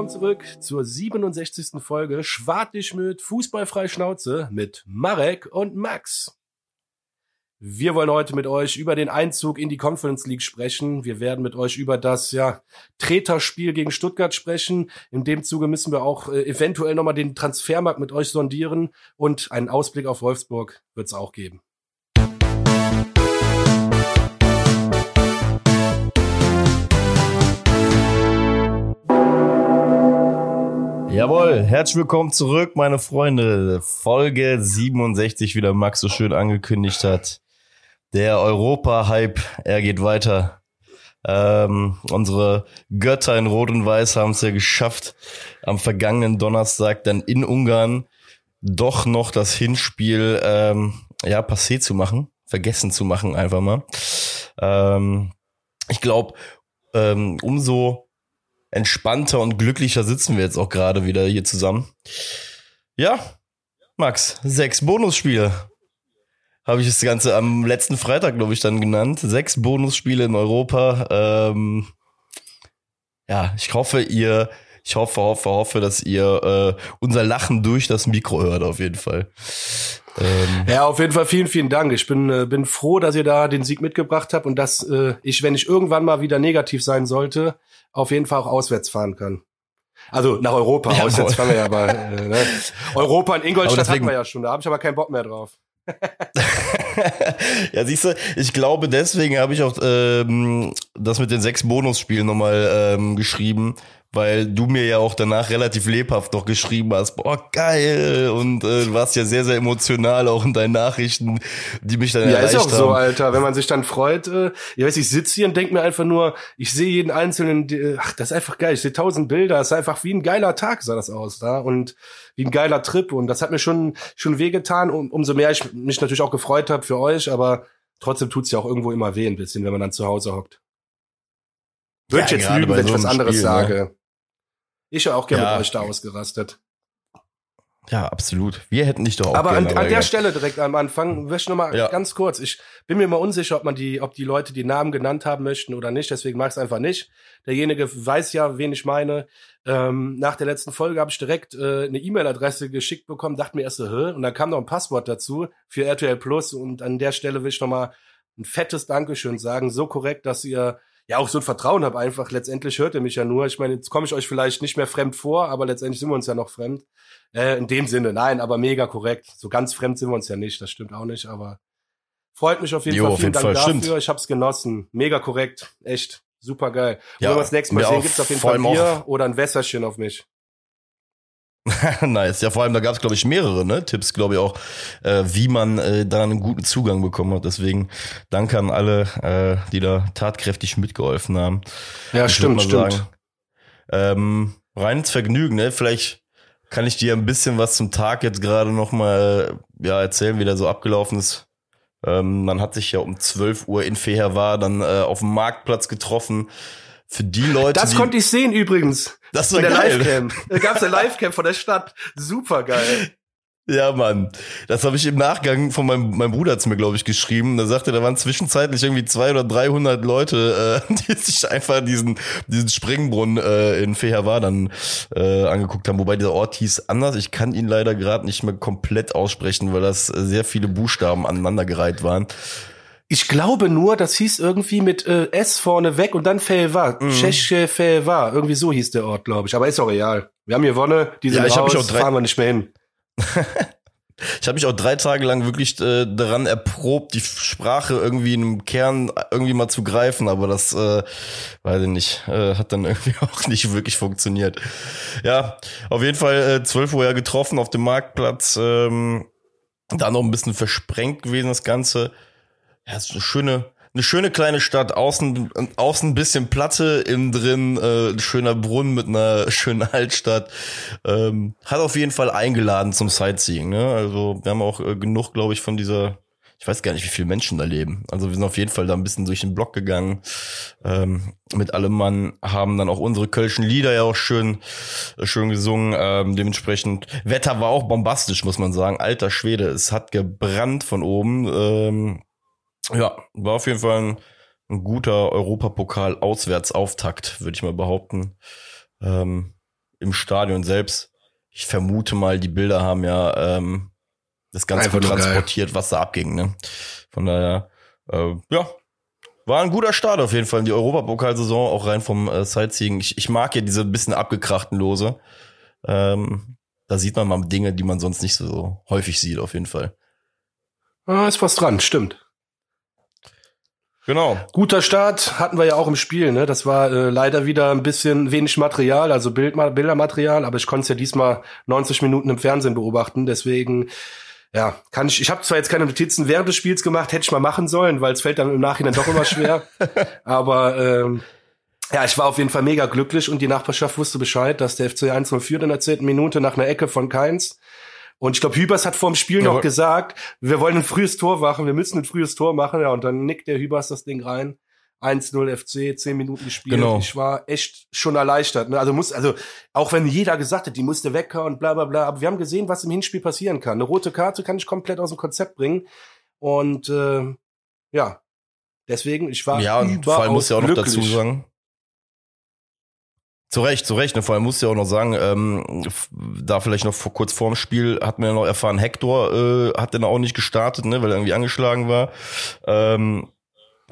willkommen zurück zur 67. Folge Schwartig Fußballfrei Schnauze mit Marek und Max. Wir wollen heute mit euch über den Einzug in die Conference League sprechen. Wir werden mit euch über das ja Treterspiel gegen Stuttgart sprechen. In dem Zuge müssen wir auch äh, eventuell nochmal den Transfermarkt mit euch sondieren und einen Ausblick auf Wolfsburg wird es auch geben. Jawohl, herzlich willkommen zurück, meine Freunde. Folge 67, wie der Max so schön angekündigt hat. Der Europa-Hype, er geht weiter. Ähm, unsere Götter in Rot und Weiß haben es ja geschafft, am vergangenen Donnerstag dann in Ungarn doch noch das Hinspiel ähm, ja passé zu machen, vergessen zu machen einfach mal. Ähm, ich glaube, ähm, umso entspannter und glücklicher sitzen wir jetzt auch gerade wieder hier zusammen. Ja, Max, sechs Bonusspiele. Habe ich das Ganze am letzten Freitag, glaube ich, dann genannt. Sechs Bonusspiele in Europa. Ähm, ja, ich hoffe, ihr, ich hoffe, hoffe, hoffe, dass ihr äh, unser Lachen durch das Mikro hört, auf jeden Fall. Ähm, ja, auf jeden Fall vielen, vielen Dank. Ich bin, äh, bin froh, dass ihr da den Sieg mitgebracht habt und dass äh, ich, wenn ich irgendwann mal wieder negativ sein sollte, auf jeden Fall auch auswärts fahren kann. Also nach Europa. Ja, auswärts fahren wir ja aber. Äh, ne? Europa in Ingolstadt deswegen, hatten wir ja schon. Da habe ich aber keinen Bock mehr drauf. ja, siehst du, ich glaube, deswegen habe ich auch ähm, das mit den sechs Bonusspielen nochmal ähm, geschrieben, weil du mir ja auch danach relativ lebhaft noch geschrieben hast, boah, geil, und äh, du warst ja sehr, sehr emotional auch in deinen Nachrichten, die mich dann Ja, ist auch haben. so, Alter, wenn man sich dann freut, äh, ich weiß, ich sitze hier und denke mir einfach nur, ich sehe jeden einzelnen, äh, ach, das ist einfach geil, ich sehe tausend Bilder, es ist einfach wie ein geiler Tag, sah das aus, da, und wie ein geiler Trip, und das hat mir schon, schon wehgetan, um, umso mehr ich mich natürlich auch gefreut habe für euch, aber trotzdem tut's ja auch irgendwo immer weh ein bisschen, wenn man dann zu Hause hockt. Würde ja, ich jetzt lügen, wenn ich was anderes Spiel, ne? sage. Ne? Ich auch gerne ja. mit euch da ausgerastet. Ja, absolut. Wir hätten dich doch auch Aber an, an der Stelle direkt am Anfang, möchte ich noch mal ja. ganz kurz. Ich bin mir mal unsicher, ob man die, ob die Leute die Namen genannt haben möchten oder nicht. Deswegen mag ich es einfach nicht. Derjenige weiß ja, wen ich meine. Ähm, nach der letzten Folge habe ich direkt äh, eine E-Mail-Adresse geschickt bekommen, dachte mir erst so, Hä? und dann kam noch ein Passwort dazu für RTL Plus. Und an der Stelle will ich noch mal ein fettes Dankeschön sagen. So korrekt, dass ihr ja auch so ein Vertrauen habe einfach. Letztendlich hört ihr mich ja nur. Ich meine, jetzt komme ich euch vielleicht nicht mehr fremd vor, aber letztendlich sind wir uns ja noch fremd. Äh, in dem Sinne, nein, aber mega korrekt. So ganz fremd sind wir uns ja nicht, das stimmt auch nicht, aber freut mich auf jeden jo, Fall. Vielen Dank Fall, dafür. Stimmt. Ich hab's genossen. Mega korrekt. Echt. Super geil. Ja, wenn wir das nächste Mal sehen, gibt's auf jeden Fall Bier oder ein Wässerchen auf mich. nice. Ja, vor allem, da gab es, glaube ich, mehrere ne? Tipps, glaube ich, auch, äh, wie man äh, da einen guten Zugang bekommen hat. Deswegen danke an alle, äh, die da tatkräftig mitgeholfen haben. Ja, Und stimmt, stimmt. Sagen, ähm, rein ins Vergnügen, ne? Vielleicht kann ich dir ein bisschen was zum Tag jetzt gerade noch mal ja, erzählen, wie der so abgelaufen ist. Ähm, man hat sich ja um 12 Uhr in Feher dann äh, auf dem Marktplatz getroffen für die Leute. Das konnte ich sehen übrigens. Das war der Livecam. Da gab's eine Livecam von der Stadt. Super geil. Ja, Mann. Das habe ich im Nachgang von meinem, meinem Bruder zu mir, glaube ich, geschrieben. Da sagte, da waren zwischenzeitlich irgendwie zwei oder dreihundert Leute, äh, die sich einfach diesen, diesen Springbrunnen äh, in Feherwar dann äh, angeguckt haben. Wobei dieser Ort hieß anders. Ich kann ihn leider gerade nicht mehr komplett aussprechen, weil das sehr viele Buchstaben aneinandergereiht waren. Ich glaube nur, das hieß irgendwie mit äh, S vorne weg und dann Felva. Mhm. Tschechie Felva. Irgendwie so hieß der Ort, glaube ich. Aber ist auch real. Wir haben hier Wonne, die sind ja, ich raus, mich auch drei fahren wir nicht mehr hin. ich habe mich auch drei Tage lang wirklich äh, daran erprobt, die Sprache irgendwie in einem Kern irgendwie mal zu greifen, aber das, äh, weiß ich nicht, äh, hat dann irgendwie auch nicht wirklich funktioniert. Ja, auf jeden Fall äh, 12 Uhr ja getroffen auf dem Marktplatz. Ähm, da noch ein bisschen versprengt gewesen, das Ganze ja, ist eine schöne, eine schöne kleine Stadt, außen, außen ein bisschen Platte, innen drin äh, ein schöner Brunnen mit einer schönen Altstadt. Ähm, hat auf jeden Fall eingeladen zum Sightseeing. Ne? Also wir haben auch äh, genug, glaube ich, von dieser, ich weiß gar nicht, wie viele Menschen da leben. Also wir sind auf jeden Fall da ein bisschen durch den Block gegangen ähm, mit allem Mann, haben dann auch unsere kölschen Lieder ja auch schön, äh, schön gesungen. Ähm, dementsprechend, Wetter war auch bombastisch, muss man sagen. Alter Schwede, es hat gebrannt von oben. Ähm, ja, war auf jeden Fall ein, ein guter Europapokal-Auswärtsauftakt, würde ich mal behaupten. Ähm, im Stadion selbst. Ich vermute mal, die Bilder haben ja ähm, das Ganze gut transportiert, was da abging. Ne? Von daher, äh, ja, war ein guter Start auf jeden Fall in die Europapokalsaison, auch rein vom äh, Sightseeing. Ich, ich mag ja diese bisschen abgekrachten Lose. Ähm, da sieht man mal Dinge, die man sonst nicht so häufig sieht, auf jeden Fall. Ah, ist was dran, stimmt. Genau. Guter Start hatten wir ja auch im Spiel, ne? Das war äh, leider wieder ein bisschen wenig Material, also Bild, Bildermaterial, aber ich konnte es ja diesmal 90 Minuten im Fernsehen beobachten, deswegen ja, kann ich, ich habe zwar jetzt keine Notizen während des Spiels gemacht, hätte ich mal machen sollen, weil es fällt dann im Nachhinein doch immer schwer. aber ähm, ja, ich war auf jeden Fall mega glücklich und die Nachbarschaft wusste Bescheid, dass der FC 1-0 führt in der zehnten Minute nach einer Ecke von Keins. Und ich glaube, Hübers hat vor dem Spiel ja, noch gesagt, wir wollen ein frühes Tor machen, wir müssen ein frühes Tor machen. Ja, und dann nickt der Hübers das Ding rein. 1-0 FC, 10 Minuten gespielt. Genau. Ich war echt schon erleichtert. Ne? Also muss, also auch wenn jeder gesagt hat, die musste und bla bla bla, aber wir haben gesehen, was im Hinspiel passieren kann. Eine rote Karte kann ich komplett aus dem Konzept bringen. Und äh, ja, deswegen, ich war ja, und vor allem muss ja auch noch dazu sagen, zu Recht, zu Recht. Ne? Vor allem musst du ja auch noch sagen, ähm, da vielleicht noch vor, kurz vorm Spiel hat man ja noch erfahren, Hector äh, hat dann auch nicht gestartet, ne, weil er irgendwie angeschlagen war. Ähm,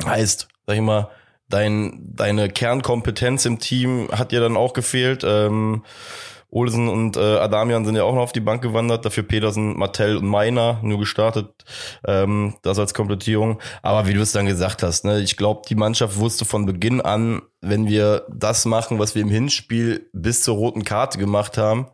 heißt, sag ich mal, dein, deine Kernkompetenz im Team hat dir dann auch gefehlt. Ähm, Olsen und äh, Adamian sind ja auch noch auf die Bank gewandert, dafür Petersen, Martell und Meiner nur gestartet, ähm, das als Komplettierung. Aber wie du es dann gesagt hast, ne, ich glaube, die Mannschaft wusste von Beginn an, wenn wir das machen, was wir im Hinspiel bis zur roten Karte gemacht haben,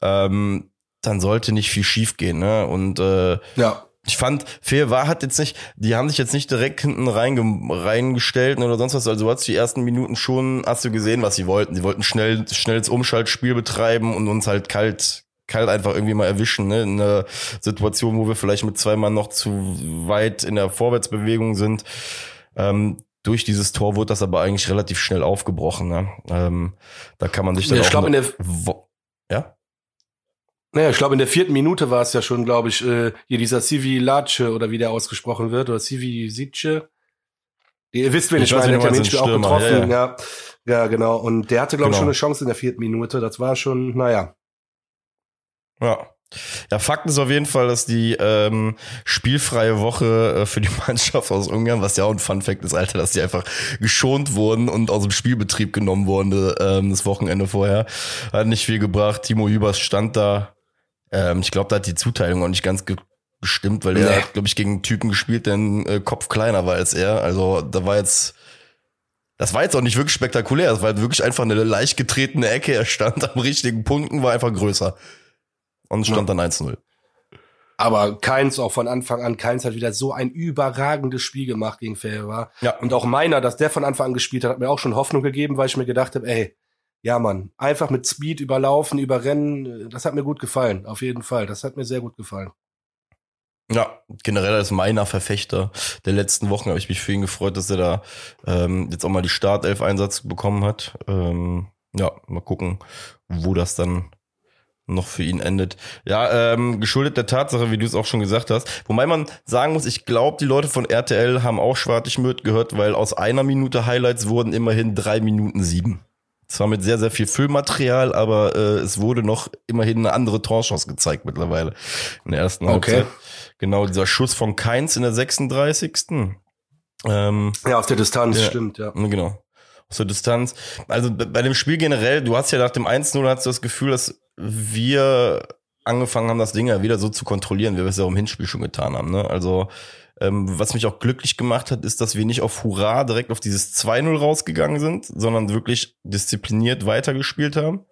ähm, dann sollte nicht viel schief gehen. Ne? Und äh, ja ich fand, Fair war hat jetzt nicht, die haben sich jetzt nicht direkt hinten reinge, reingestellt oder sonst was. Also du hast die ersten Minuten schon, hast du gesehen, was sie wollten. Sie wollten schnell, schnelles Umschaltspiel betreiben und uns halt kalt, kalt einfach irgendwie mal erwischen, ne? In einer Situation, wo wir vielleicht mit zwei Mann noch zu weit in der Vorwärtsbewegung sind. Ähm, durch dieses Tor wurde das aber eigentlich relativ schnell aufgebrochen. Ne? Ähm, da kann man sich dann ich auch. Glaub, in der, ja? Naja, ich glaube, in der vierten Minute war es ja schon, glaube ich, äh, hier dieser Sivi Lace oder wie der ausgesprochen wird, oder Sivi Sice. Ihr wisst, wen ich, ich meine, der ja auch getroffen. Ja, ja. ja, genau. Und der hatte, glaube ich, genau. schon eine Chance in der vierten Minute. Das war schon, naja. Ja. Ja, Fakt ist auf jeden Fall, dass die ähm, spielfreie Woche äh, für die Mannschaft aus Ungarn, was ja auch ein Fun Fact ist, Alter, dass die einfach geschont wurden und aus dem Spielbetrieb genommen wurden ähm, das Wochenende vorher. Hat nicht viel gebracht. Timo Hübers stand da ähm, ich glaube, da hat die Zuteilung auch nicht ganz gestimmt, weil nee. er hat, glaube ich, gegen einen Typen gespielt, der ein äh, Kopf kleiner war als er. Also da war jetzt, das war jetzt auch nicht wirklich spektakulär. Das war halt wirklich einfach eine leicht getretene Ecke. Er stand am richtigen Punkten, war einfach größer. Und stand ja. dann 1-0. Aber Keins auch von Anfang an, Keins hat wieder so ein überragendes Spiel gemacht gegen Ferrer. Ja. Und auch meiner, dass der von Anfang an gespielt hat, hat mir auch schon Hoffnung gegeben, weil ich mir gedacht habe, ey, ja, Mann, einfach mit Speed überlaufen, überrennen, das hat mir gut gefallen, auf jeden Fall. Das hat mir sehr gut gefallen. Ja, generell als meiner Verfechter der letzten Wochen habe ich mich für ihn gefreut, dass er da ähm, jetzt auch mal die Startelf-Einsatz bekommen hat. Ähm, ja, mal gucken, wo das dann noch für ihn endet. Ja, ähm, geschuldet der Tatsache, wie du es auch schon gesagt hast. Wobei man sagen muss, ich glaube, die Leute von RTL haben auch Schwartig-Möd gehört, weil aus einer Minute Highlights wurden immerhin drei Minuten sieben. Zwar mit sehr, sehr viel Füllmaterial, aber äh, es wurde noch immerhin eine andere Torchance gezeigt mittlerweile in der ersten Halbzeit. Okay. Genau, dieser Schuss von Keins in der 36. Ähm, ja, aus der Distanz, ja, stimmt, ja. Genau. Aus der Distanz. Also bei dem Spiel generell, du hast ja nach dem 1-0 hast du das Gefühl, dass wir angefangen haben, das Ding ja wieder so zu kontrollieren, wie wir es ja auch im Hinspiel schon getan haben. Ne? Also ähm, was mich auch glücklich gemacht hat, ist, dass wir nicht auf Hurra direkt auf dieses 2-0 rausgegangen sind, sondern wirklich diszipliniert weitergespielt haben.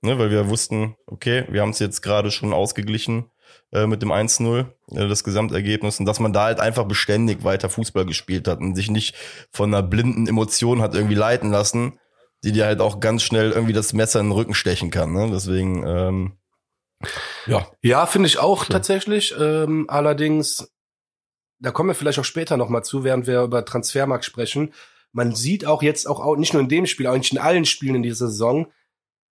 Ne, weil wir wussten, okay, wir haben es jetzt gerade schon ausgeglichen äh, mit dem 1-0, äh, das Gesamtergebnis, und dass man da halt einfach beständig weiter Fußball gespielt hat und sich nicht von einer blinden Emotion hat irgendwie leiten lassen, die dir halt auch ganz schnell irgendwie das Messer in den Rücken stechen kann. Ne? Deswegen, ähm, ja. Ja, finde ich auch so. tatsächlich. Ähm, allerdings da kommen wir vielleicht auch später nochmal zu, während wir über Transfermarkt sprechen. Man sieht auch jetzt auch, nicht nur in dem Spiel, auch nicht in allen Spielen in dieser Saison,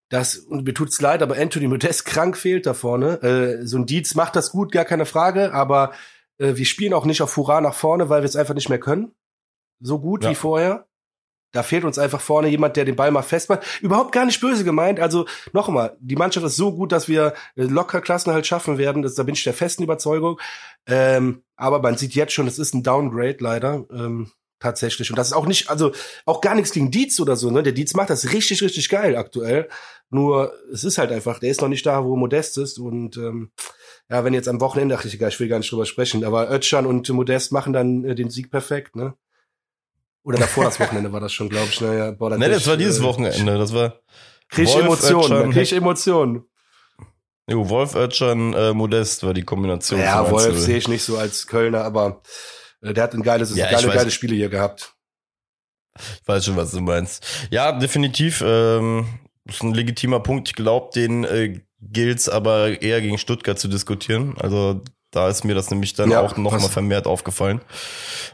dass, und mir tut's leid, aber Anthony Modest krank fehlt da vorne. Äh, so ein Dietz macht das gut, gar keine Frage, aber äh, wir spielen auch nicht auf Hurra nach vorne, weil wir es einfach nicht mehr können. So gut ja. wie vorher. Da fehlt uns einfach vorne jemand, der den Ball mal festmacht. Überhaupt gar nicht böse gemeint. Also nochmal, die Mannschaft ist so gut, dass wir locker Klassen halt schaffen werden. Das, da bin ich der festen Überzeugung. Ähm, aber man sieht jetzt schon, es ist ein Downgrade leider. Ähm, tatsächlich. Und das ist auch nicht, also auch gar nichts gegen Dietz oder so, ne? Der Dietz macht das richtig, richtig geil aktuell. Nur es ist halt einfach, der ist noch nicht da, wo Modest ist. Und ähm, ja, wenn jetzt am Wochenende, ach ich, will gar nicht drüber sprechen, aber Özcan und Modest machen dann äh, den Sieg perfekt, ne? Oder davor das Wochenende war das schon, glaube ich. Naja, boah, das, nee, das war dieses äh, Wochenende, das war. Krieg ich Emotionen, krieg ich Emotionen. Jo, Wolf Özcan, äh, Modest war die Kombination. Ja, Wolf sehe ich nicht so als Kölner, aber äh, der hat ein geiles, ja, geile, geile Spiele hier gehabt. Ich weiß schon, was du meinst. Ja, definitiv. Ähm, ist ein legitimer Punkt. Ich glaube, den äh, gilt's aber eher gegen Stuttgart zu diskutieren. Also da ist mir das nämlich dann ja, auch noch mal vermehrt aufgefallen.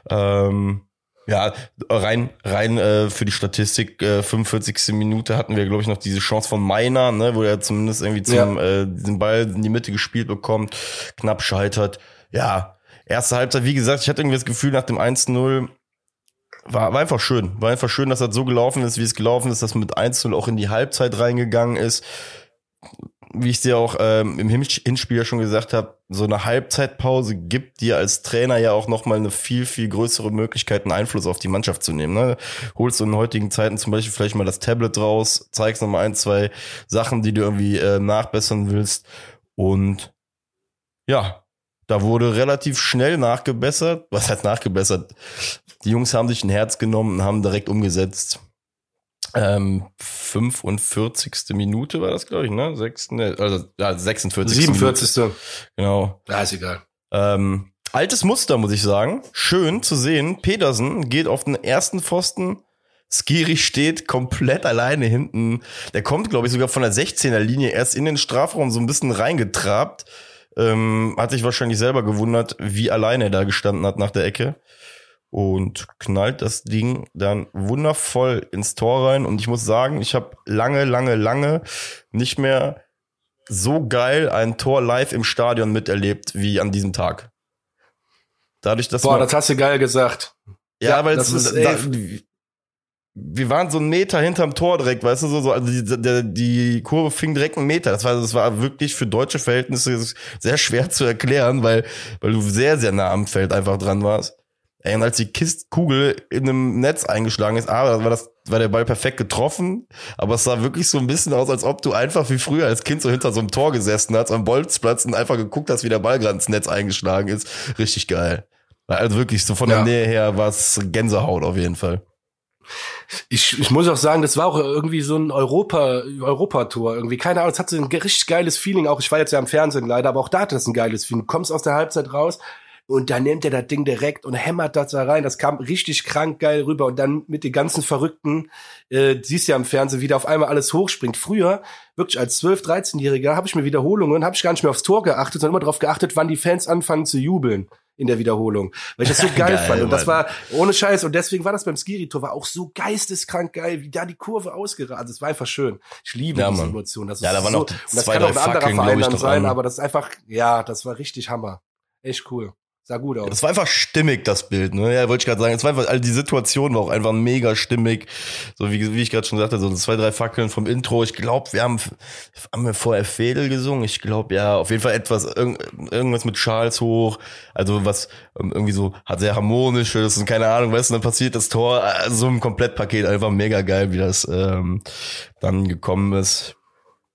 Ähm, ja, rein rein äh, für die Statistik, äh, 45. Minute hatten wir, glaube ich, noch diese Chance von Meiner, ne, wo er zumindest irgendwie zum ja. äh, diesen Ball in die Mitte gespielt bekommt, knapp scheitert. Ja, erste Halbzeit, wie gesagt, ich hatte irgendwie das Gefühl nach dem 1-0, war, war einfach schön. War einfach schön, dass das so gelaufen ist, wie es gelaufen ist, dass man mit 1-0 auch in die Halbzeit reingegangen ist. Wie ich dir auch ähm, im Hinspiel ja schon gesagt habe, so eine Halbzeitpause gibt dir als Trainer ja auch nochmal eine viel, viel größere Möglichkeit, einen Einfluss auf die Mannschaft zu nehmen. Ne? Holst du in heutigen Zeiten zum Beispiel vielleicht mal das Tablet raus, zeigst nochmal ein, zwei Sachen, die du irgendwie äh, nachbessern willst. Und ja, da wurde relativ schnell nachgebessert. Was heißt nachgebessert? Die Jungs haben sich ein Herz genommen und haben direkt umgesetzt. Ähm, 45. Minute war das, glaube ich, ne? 6, ne? Also ja, 46. 47. Minute. Genau. Ja, ist egal. Ähm, altes Muster, muss ich sagen. Schön zu sehen. Petersen geht auf den ersten Pfosten. Skiri steht komplett alleine hinten. Der kommt, glaube ich, sogar von der 16er Linie erst in den Strafraum so ein bisschen reingetrabt ähm, hat sich wahrscheinlich selber gewundert, wie alleine er da gestanden hat nach der Ecke. Und knallt das Ding dann wundervoll ins Tor rein. Und ich muss sagen, ich habe lange, lange, lange nicht mehr so geil ein Tor live im Stadion miterlebt wie an diesem Tag. Dadurch, dass Boah, das hast du geil gesagt. Ja, ja weil das ist, da, wir waren so einen Meter hinterm Tor direkt, weißt du, so, so also die, die, die Kurve fing direkt einen Meter. Das war, das war wirklich für deutsche Verhältnisse sehr schwer zu erklären, weil, weil du sehr, sehr nah am Feld einfach dran warst. Ey, und als die Kistkugel in einem Netz eingeschlagen ist, ah, war das, war der Ball perfekt getroffen, aber es sah wirklich so ein bisschen aus, als ob du einfach wie früher als Kind so hinter so einem Tor gesessen hast am Bolzplatz und einfach geguckt hast, wie der Ball gerade ins Netz eingeschlagen ist. Richtig geil. Also wirklich so von der ja. Nähe her war es Gänsehaut auf jeden Fall. Ich, ich muss auch sagen, das war auch irgendwie so ein Europa, Europatour irgendwie. Keine Ahnung, es hatte ein richtig geiles Feeling. Auch ich war jetzt ja im Fernsehen leider, aber auch da hatte es ein geiles Feeling. Du kommst aus der Halbzeit raus und dann nimmt er das Ding direkt und hämmert das da rein. Das kam richtig krank geil rüber. Und dann mit den ganzen Verrückten, äh, siehst ja im Fernsehen, wie da auf einmal alles hochspringt. Früher, wirklich als 12-, 13-Jähriger, habe ich mir Wiederholungen, habe ich gar nicht mehr aufs Tor geachtet, sondern immer darauf geachtet, wann die Fans anfangen zu jubeln in der Wiederholung, weil ich das so geil, geil fand. Und das war ohne Scheiß. Und deswegen war das beim Skiri-Tor war auch so geisteskrank geil, wie da die Kurve ausgerannt. Also es war einfach schön. Ich liebe ja, diese Emotion. Das ja, da waren so, noch zwei, das kann auch ein anderer Verein dann sein, aber das ist einfach, ja, das war richtig Hammer. Echt cool. Sah gut aus. Das war einfach stimmig, das Bild, ne? Ja, wollte ich gerade sagen. Es war einfach, also die Situation war auch einfach mega stimmig. So wie, wie ich gerade schon sagte, so zwei, drei Fackeln vom Intro. Ich glaube, wir haben, haben wir vorher Fädel gesungen? Ich glaube, ja, auf jeden Fall etwas, irgendwas mit Charles hoch. Also was ähm, irgendwie so, hat sehr harmonisches und keine Ahnung, weißt du, dann passiert das Tor. Also so ein Komplettpaket, einfach mega geil, wie das ähm, dann gekommen ist.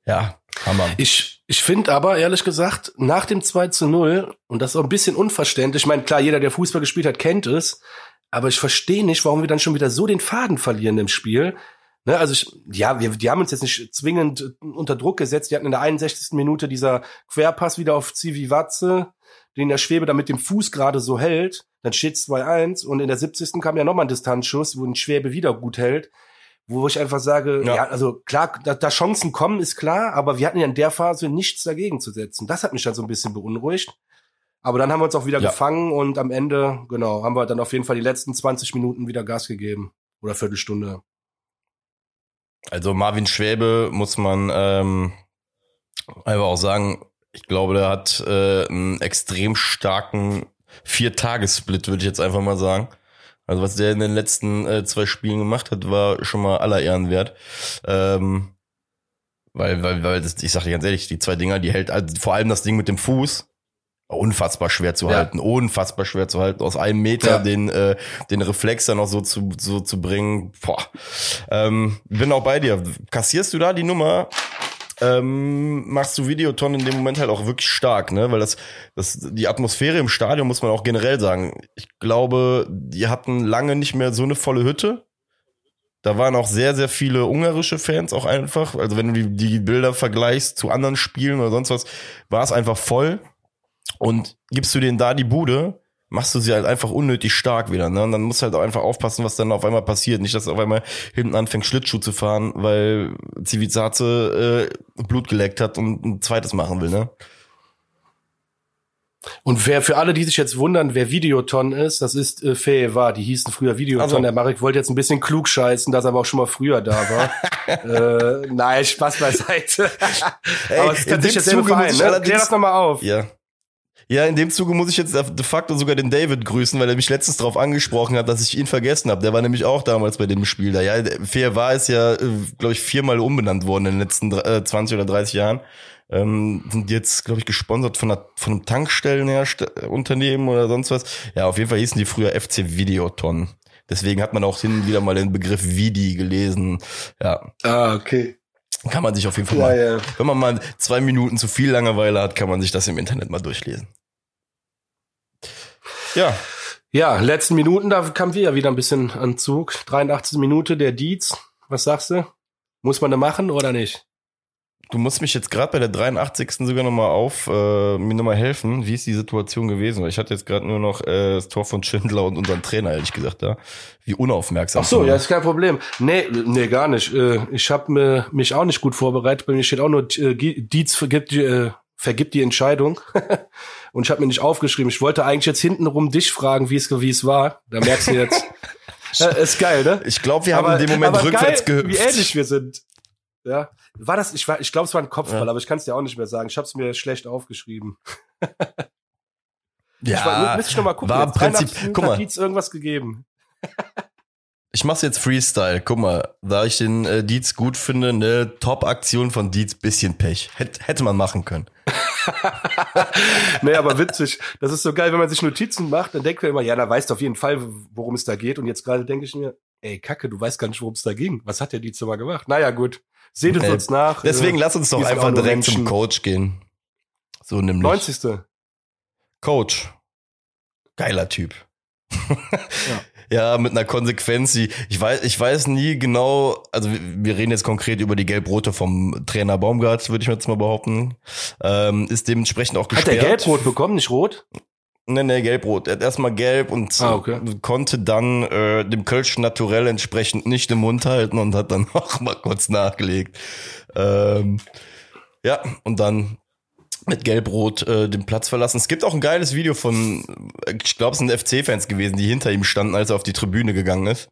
Ja, Hammer. Ich, ich finde aber, ehrlich gesagt, nach dem 2 zu 0, und das ist auch ein bisschen unverständlich, ich meine, klar, jeder, der Fußball gespielt hat, kennt es, aber ich verstehe nicht, warum wir dann schon wieder so den Faden verlieren im Spiel. Ne, also ich, ja, wir, die haben uns jetzt nicht zwingend unter Druck gesetzt. Die hatten in der 61. Minute dieser Querpass wieder auf Zivi Watze, den der Schwebe dann mit dem Fuß gerade so hält. Dann steht 2-1 und in der 70. kam ja nochmal ein Distanzschuss, wo ein Schwebe wieder gut hält wo ich einfach sage, ja, ja also klar, da, da Chancen kommen, ist klar, aber wir hatten ja in der Phase nichts dagegen zu setzen. Das hat mich dann so ein bisschen beunruhigt. Aber dann haben wir uns auch wieder ja. gefangen und am Ende, genau, haben wir dann auf jeden Fall die letzten 20 Minuten wieder Gas gegeben. Oder Viertelstunde. Also Marvin Schwäbe muss man ähm, einfach auch sagen, ich glaube, der hat äh, einen extrem starken Vier-Tages-Split, würde ich jetzt einfach mal sagen. Also was der in den letzten äh, zwei Spielen gemacht hat, war schon mal aller Ehren wert. Ähm, weil, weil, weil das, ich sag dir ganz ehrlich, die zwei Dinger, die hält, also vor allem das Ding mit dem Fuß, unfassbar schwer zu ja. halten, unfassbar schwer zu halten, aus einem Meter ja. den, äh, den Reflex dann noch so zu, so zu bringen. Boah. Ähm, bin auch bei dir. Kassierst du da die Nummer? Ähm, machst du Videoton in dem Moment halt auch wirklich stark, ne? Weil das, das, die Atmosphäre im Stadion muss man auch generell sagen. Ich glaube, die hatten lange nicht mehr so eine volle Hütte. Da waren auch sehr, sehr viele ungarische Fans auch einfach. Also wenn du die Bilder vergleichst zu anderen Spielen oder sonst was, war es einfach voll. Und gibst du denen da die Bude, machst du sie halt einfach unnötig stark wieder. Ne? Und dann musst du halt auch einfach aufpassen, was dann auf einmal passiert. Nicht, dass auf einmal hinten anfängt, Schlittschuh zu fahren, weil Civizaze äh, Blut geleckt hat und ein zweites machen will. Ne? Und wer für alle, die sich jetzt wundern, wer Videoton ist, das ist äh, Faye war. Die hießen früher Videoton. Also. Der Marek wollte jetzt ein bisschen klug scheißen, dass er aber auch schon mal früher da war. äh, nein, Spaß beiseite. Ey, aber es ist tatsächlich derselbe Verein, ne? Klär das nochmal auf. Ja. Ja, in dem Zuge muss ich jetzt de facto sogar den David grüßen, weil er mich letztens darauf angesprochen hat, dass ich ihn vergessen habe. Der war nämlich auch damals bei dem Spiel da. Ja, Fair war es ja, äh, glaube ich, viermal umbenannt worden in den letzten äh, 20 oder 30 Jahren. Ähm, sind jetzt, glaube ich, gesponsert von, einer, von einem Tankstellenunternehmen oder sonst was. Ja, auf jeden Fall hießen die früher FC Videoton. Deswegen hat man auch hin und wieder mal den Begriff Vidi gelesen. Ja. Ah, okay. Kann man sich auf jeden Fall ja, mal, ja. wenn man mal zwei Minuten zu viel Langeweile hat, kann man sich das im Internet mal durchlesen. Ja. Ja, letzten Minuten, da kamen wir ja wieder ein bisschen an Zug. 83. Minute, der Dietz. Was sagst du? Muss man da machen oder nicht? Du musst mich jetzt gerade bei der 83. sogar nochmal auf, äh, mir nochmal helfen. Wie ist die Situation gewesen? Weil ich hatte jetzt gerade nur noch äh, das Tor von Schindler und unseren Trainer, ehrlich gesagt, da. Wie unaufmerksam. Ach so, ja, ist kein Problem. Nee, nee, gar nicht. Äh, ich habe mich auch nicht gut vorbereitet. Bei mir steht auch nur, äh, Dietz vergibt, äh, vergibt die Entscheidung. und ich habe mir nicht aufgeschrieben. Ich wollte eigentlich jetzt hintenrum dich fragen, wie es wie es war. Da merkst du jetzt. ja, ist geil, ne? Ich glaube, wir haben aber, in dem Moment rückwärts geil, gehüpft. Wie ähnlich wir sind. Ja. War das, ich, war, ich glaube, es war ein Kopfball, ja. aber ich kann es dir auch nicht mehr sagen. Ich habe es mir schlecht aufgeschrieben. ja, ich war, müsste ich noch mal gucken. War im Prinzip, guck mal. irgendwas gegeben. ich mach's jetzt Freestyle. Guck mal, da ich den äh, Dietz gut finde, eine Top-Aktion von Dietz, bisschen Pech. Hätt, hätte man machen können. nee, aber witzig. Das ist so geil, wenn man sich Notizen macht, dann denkt man immer, ja, da weißt du auf jeden Fall, worum es da geht. Und jetzt gerade denke ich mir, ey, Kacke, du weißt gar nicht, worum es da ging. Was hat der Dietz mal gemacht? Naja, gut. Seht es uns nach. Deswegen äh, lass uns doch einfach direkt zum Coach gehen. So nämlich. 90. Coach. Geiler Typ. Ja. ja, mit einer Konsequenz, ich weiß, ich weiß nie genau, also wir, reden jetzt konkret über die Gelb-Rote vom Trainer Baumgart, würde ich jetzt mal behaupten, ähm, ist dementsprechend auch gesperrt. Hat der Gelb-Rot bekommen, nicht rot? Nee, nee, gelb-rot. Er hat erstmal gelb und ah, okay. konnte dann äh, dem Kölsch naturell entsprechend nicht im Mund halten und hat dann noch mal kurz nachgelegt. Ähm, ja, und dann mit Gelb-Rot äh, den Platz verlassen. Es gibt auch ein geiles Video von, ich glaube, es sind FC-Fans gewesen, die hinter ihm standen, als er auf die Tribüne gegangen ist.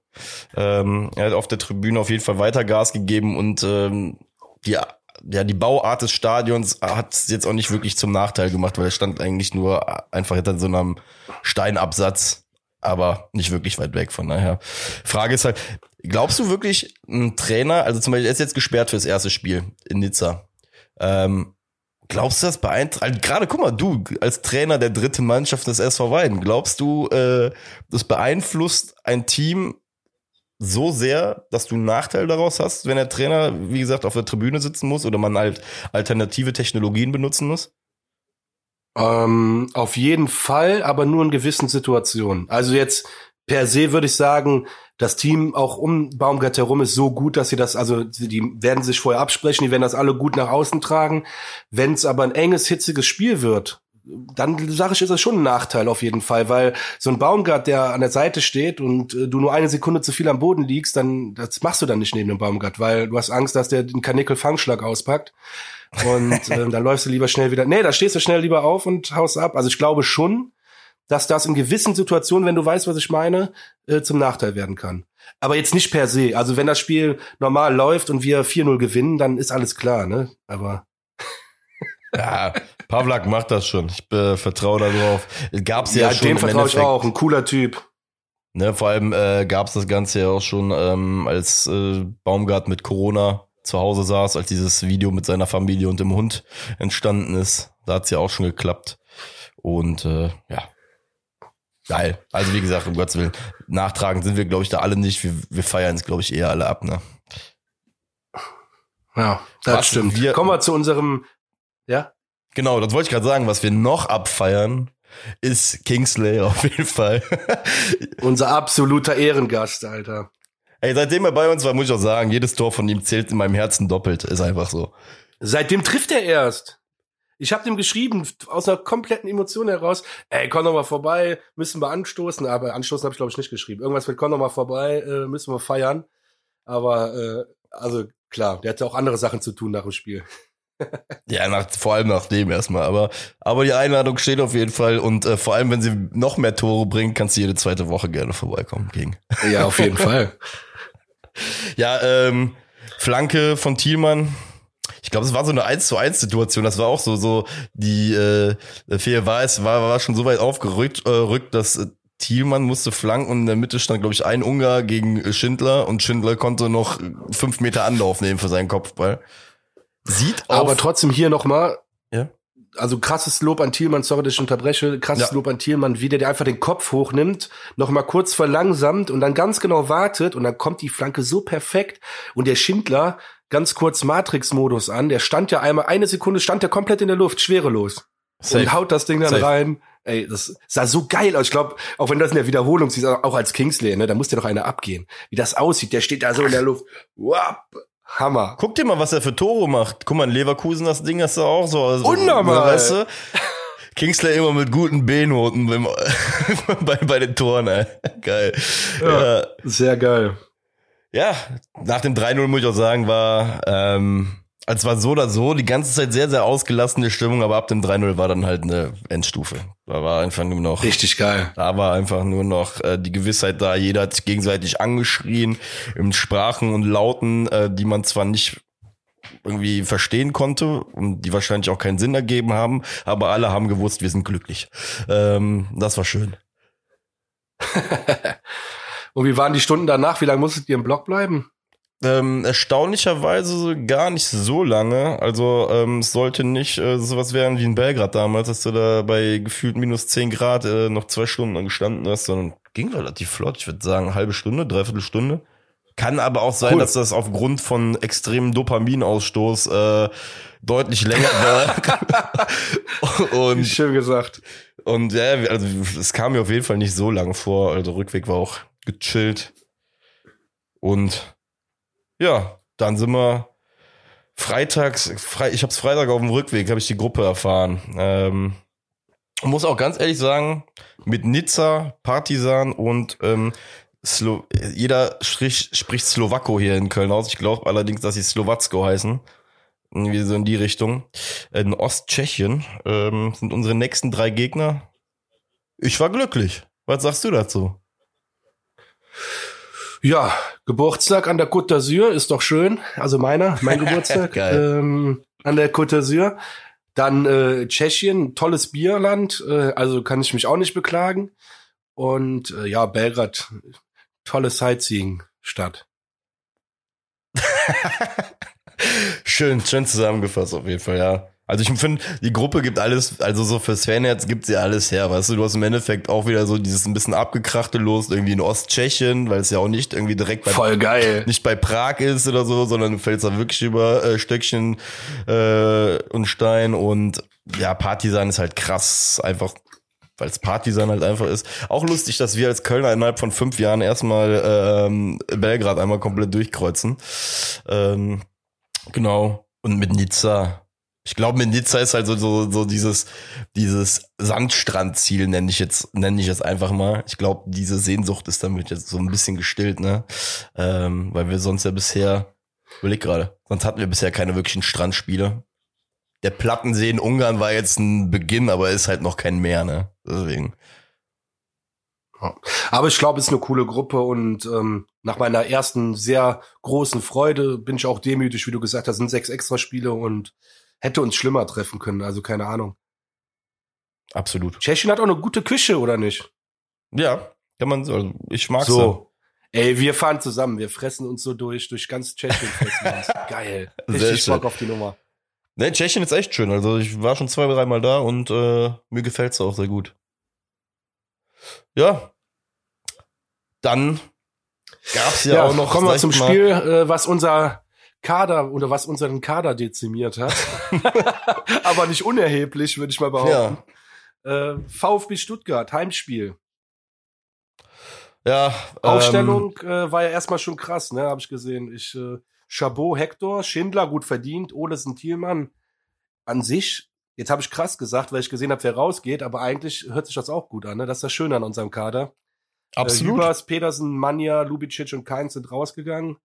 Ähm, er hat auf der Tribüne auf jeden Fall weiter Gas gegeben und ähm, die ja, die Bauart des Stadions hat es jetzt auch nicht wirklich zum Nachteil gemacht, weil er stand eigentlich nur einfach hinter so einem Steinabsatz, aber nicht wirklich weit weg. Von daher, Frage ist halt, glaubst du wirklich, ein Trainer, also zum Beispiel, er ist jetzt gesperrt fürs erste Spiel in Nizza. Ähm, Glaubst du das beeinträchtigt? Gerade guck mal, du als Trainer der dritten Mannschaft des SV Weiden, glaubst du, äh, das beeinflusst ein Team so sehr, dass du einen Nachteil daraus hast, wenn der Trainer, wie gesagt, auf der Tribüne sitzen muss oder man halt alternative Technologien benutzen muss? Ähm, auf jeden Fall, aber nur in gewissen Situationen. Also jetzt per se würde ich sagen, das Team auch um Baumgart herum ist so gut, dass sie das, also die werden sich vorher absprechen, die werden das alle gut nach außen tragen. Wenn es aber ein enges, hitziges Spiel wird, dann sage ich, ist das schon ein Nachteil auf jeden Fall, weil so ein Baumgart, der an der Seite steht und äh, du nur eine Sekunde zu viel am Boden liegst, dann das machst du dann nicht neben dem Baumgart, weil du hast Angst, dass der den Kanickel-Fangschlag auspackt. Und äh, dann läufst du lieber schnell wieder. Nee, da stehst du schnell lieber auf und haust ab. Also ich glaube schon, dass das in gewissen Situationen, wenn du weißt, was ich meine, äh, zum Nachteil werden kann. Aber jetzt nicht per se. Also wenn das Spiel normal läuft und wir 4-0 gewinnen, dann ist alles klar, ne? Aber ja, Pavlak macht das schon. Ich äh, vertraue darauf. Gab's ja, ja schon. Dem vertraue ich auch. Ein cooler Typ. Ne, vor allem äh, gab es das Ganze ja auch schon, ähm, als äh, Baumgart mit Corona zu Hause saß, als dieses Video mit seiner Familie und dem Hund entstanden ist. Da hat's ja auch schon geklappt. Und äh, ja, geil. Also wie gesagt, um Gottes Willen, nachtragend sind wir, glaube ich, da alle nicht. Wir, wir feiern es, glaube ich, eher alle ab. Ne? Ja, das was stimmt. Wir, Kommen wir zu unserem, ja? Genau, das wollte ich gerade sagen. Was wir noch abfeiern, ist Kingsley auf jeden Fall. Unser absoluter Ehrengast, Alter. Ey, seitdem er bei uns war, muss ich auch sagen, jedes Tor von ihm zählt in meinem Herzen doppelt. Ist einfach so. Seitdem trifft er erst. Ich habe dem geschrieben, aus einer kompletten Emotion heraus, ey, komm doch mal vorbei, müssen wir anstoßen. Aber anstoßen habe ich, glaube ich, nicht geschrieben. Irgendwas mit, komm doch mal vorbei, äh, müssen wir feiern. Aber, äh, also klar, der hatte auch andere Sachen zu tun nach dem Spiel. ja, nach, vor allem nach dem erstmal. Aber, aber die Einladung steht auf jeden Fall. Und äh, vor allem, wenn sie noch mehr Tore bringt, kannst du jede zweite Woche gerne vorbeikommen gegen. Ja, auf jeden Fall. Ja, ähm, Flanke von Thielmann. Ich glaube, es war so eine 1 zu 1 Situation. Das war auch so, so, die, äh, Fehl war es, war, war schon so weit aufgerückt, äh, rückt, dass äh, Thielmann musste flanken und in der Mitte stand, glaube ich, ein Ungar gegen Schindler und Schindler konnte noch fünf Meter Anlauf nehmen für seinen Kopfball. Sieht Aber trotzdem hier nochmal, ja? also krasses Lob an Thielmann, sorry, dass ich unterbreche, krasses ja. Lob an Thielmann, wie der, der einfach den Kopf hochnimmt, nochmal kurz verlangsamt und dann ganz genau wartet und dann kommt die Flanke so perfekt und der Schindler ganz kurz Matrix-Modus an, der stand ja einmal, eine Sekunde stand der komplett in der Luft, schwerelos. Safe. Und haut das Ding dann Safe. rein. Ey, das sah so geil aus. Ich glaube, auch wenn das in der Wiederholung siehst, auch als Kingsley, ne, da muss dir doch einer abgehen. Wie das aussieht, der steht da so in der Luft. Wap, Hammer. Guck dir mal, was er für Tore macht. Guck mal, in Leverkusen, das Ding hast du auch so. Also, Unnormal. Weißt du? Kingsley immer mit guten B-Noten bei, bei den Toren, ey. Geil. Ja, ja. Sehr geil. Ja, nach dem 3-0 muss ich auch sagen, war, ähm, also es war so oder so, die ganze Zeit sehr, sehr ausgelassene Stimmung, aber ab dem 3-0 war dann halt eine Endstufe. Da war einfach nur noch. Richtig geil. Da war einfach nur noch äh, die Gewissheit da, jeder hat sich gegenseitig angeschrien, in Sprachen und Lauten, äh, die man zwar nicht irgendwie verstehen konnte und die wahrscheinlich auch keinen Sinn ergeben haben, aber alle haben gewusst, wir sind glücklich. Ähm, das war schön. und wie waren die Stunden danach? Wie lange musstet ihr im Block bleiben? Ähm, erstaunlicherweise gar nicht so lange. Also ähm, es sollte nicht äh, sowas werden wie in Belgrad damals, dass du da bei gefühlt minus 10 Grad äh, noch zwei Stunden gestanden hast, sondern ging relativ flott. Ich würde sagen, halbe Stunde, dreiviertel Stunde. Kann aber auch sein, cool. dass das aufgrund von extremem Dopaminausstoß äh, deutlich länger war. und, Schön gesagt. Und ja, also es kam mir auf jeden Fall nicht so lang vor. Also Rückweg war auch gechillt. Und ja, dann sind wir freitags, frei, ich hab's Freitag auf dem Rückweg, habe ich die Gruppe erfahren. Ähm, muss auch ganz ehrlich sagen, mit Nizza, Partisan und ähm, Slo jeder spricht, spricht Slowako hier in Köln aus. Ich glaube allerdings, dass sie Slowacko heißen. Irgendwie so in die Richtung. In Osttschechien ähm, sind unsere nächsten drei Gegner. Ich war glücklich. Was sagst du dazu? Ja, Geburtstag an der Côte d'Azur ist doch schön. Also meiner, mein Geburtstag ähm, an der Côte d'Azur. Dann äh, Tschechien, tolles Bierland, äh, also kann ich mich auch nicht beklagen. Und äh, ja, Belgrad, tolle Sightseeing-Stadt. schön, schön zusammengefasst auf jeden Fall, ja. Also ich finde, die Gruppe gibt alles, also so fürs Fanherz gibt sie alles her, weißt du, du hast im Endeffekt auch wieder so dieses ein bisschen abgekrachte Los irgendwie in Osttschechien, weil es ja auch nicht irgendwie direkt bei, Voll geil. nicht bei Prag ist oder so, sondern du fällst da wirklich über äh, Stöckchen äh, und Stein und ja, Partisan ist halt krass, einfach weil es Partisan halt einfach ist. Auch lustig, dass wir als Kölner innerhalb von fünf Jahren erstmal ähm, Belgrad einmal komplett durchkreuzen. Ähm, genau. Und mit Nizza ich glaube, mit Nizza ist halt so, so, so dieses, dieses Sandstrandziel, nenne ich jetzt, nenne ich jetzt einfach mal. Ich glaube, diese Sehnsucht ist damit jetzt so ein bisschen gestillt, ne? Ähm, weil wir sonst ja bisher, überleg gerade, sonst hatten wir bisher keine wirklichen Strandspiele. Der Plattensee in Ungarn war jetzt ein Beginn, aber ist halt noch kein Meer, ne? Deswegen. Aber ich glaube, es ist eine coole Gruppe und ähm, nach meiner ersten sehr großen Freude bin ich auch demütig, wie du gesagt hast, sind sechs Extraspiele und hätte uns schlimmer treffen können, also keine Ahnung. Absolut. Tschechien hat auch eine gute Küche, oder nicht? Ja, Kann man so, also ich mag's. So. Ja. Ey, wir fahren zusammen, wir fressen uns so durch, durch ganz Tschechien fressen. Geil. Richtig Bock auf die Nummer. Ne, Tschechien ist echt schön. Also ich war schon zwei, dreimal da und äh, mir gefällt's auch sehr gut. Ja. Dann gab's ja, ja auch noch. Kommen wir zum Spiel, äh, was unser Kader oder was unseren Kader dezimiert hat. Aber nicht unerheblich, würde ich mal behaupten. Ja. Äh, VfB Stuttgart, Heimspiel. Ja. Aufstellung ähm, äh, war ja erstmal schon krass, ne? Habe ich gesehen. Ich äh, Chabot, Hector, Schindler gut verdient, Olesen, Thielmann an sich. Jetzt habe ich krass gesagt, weil ich gesehen habe, wer rausgeht, aber eigentlich hört sich das auch gut an. Ne? Das ist das Schöne an unserem Kader. Absolut. Äh, Hübers, Petersen, Manja, Lubicic und Keins sind rausgegangen.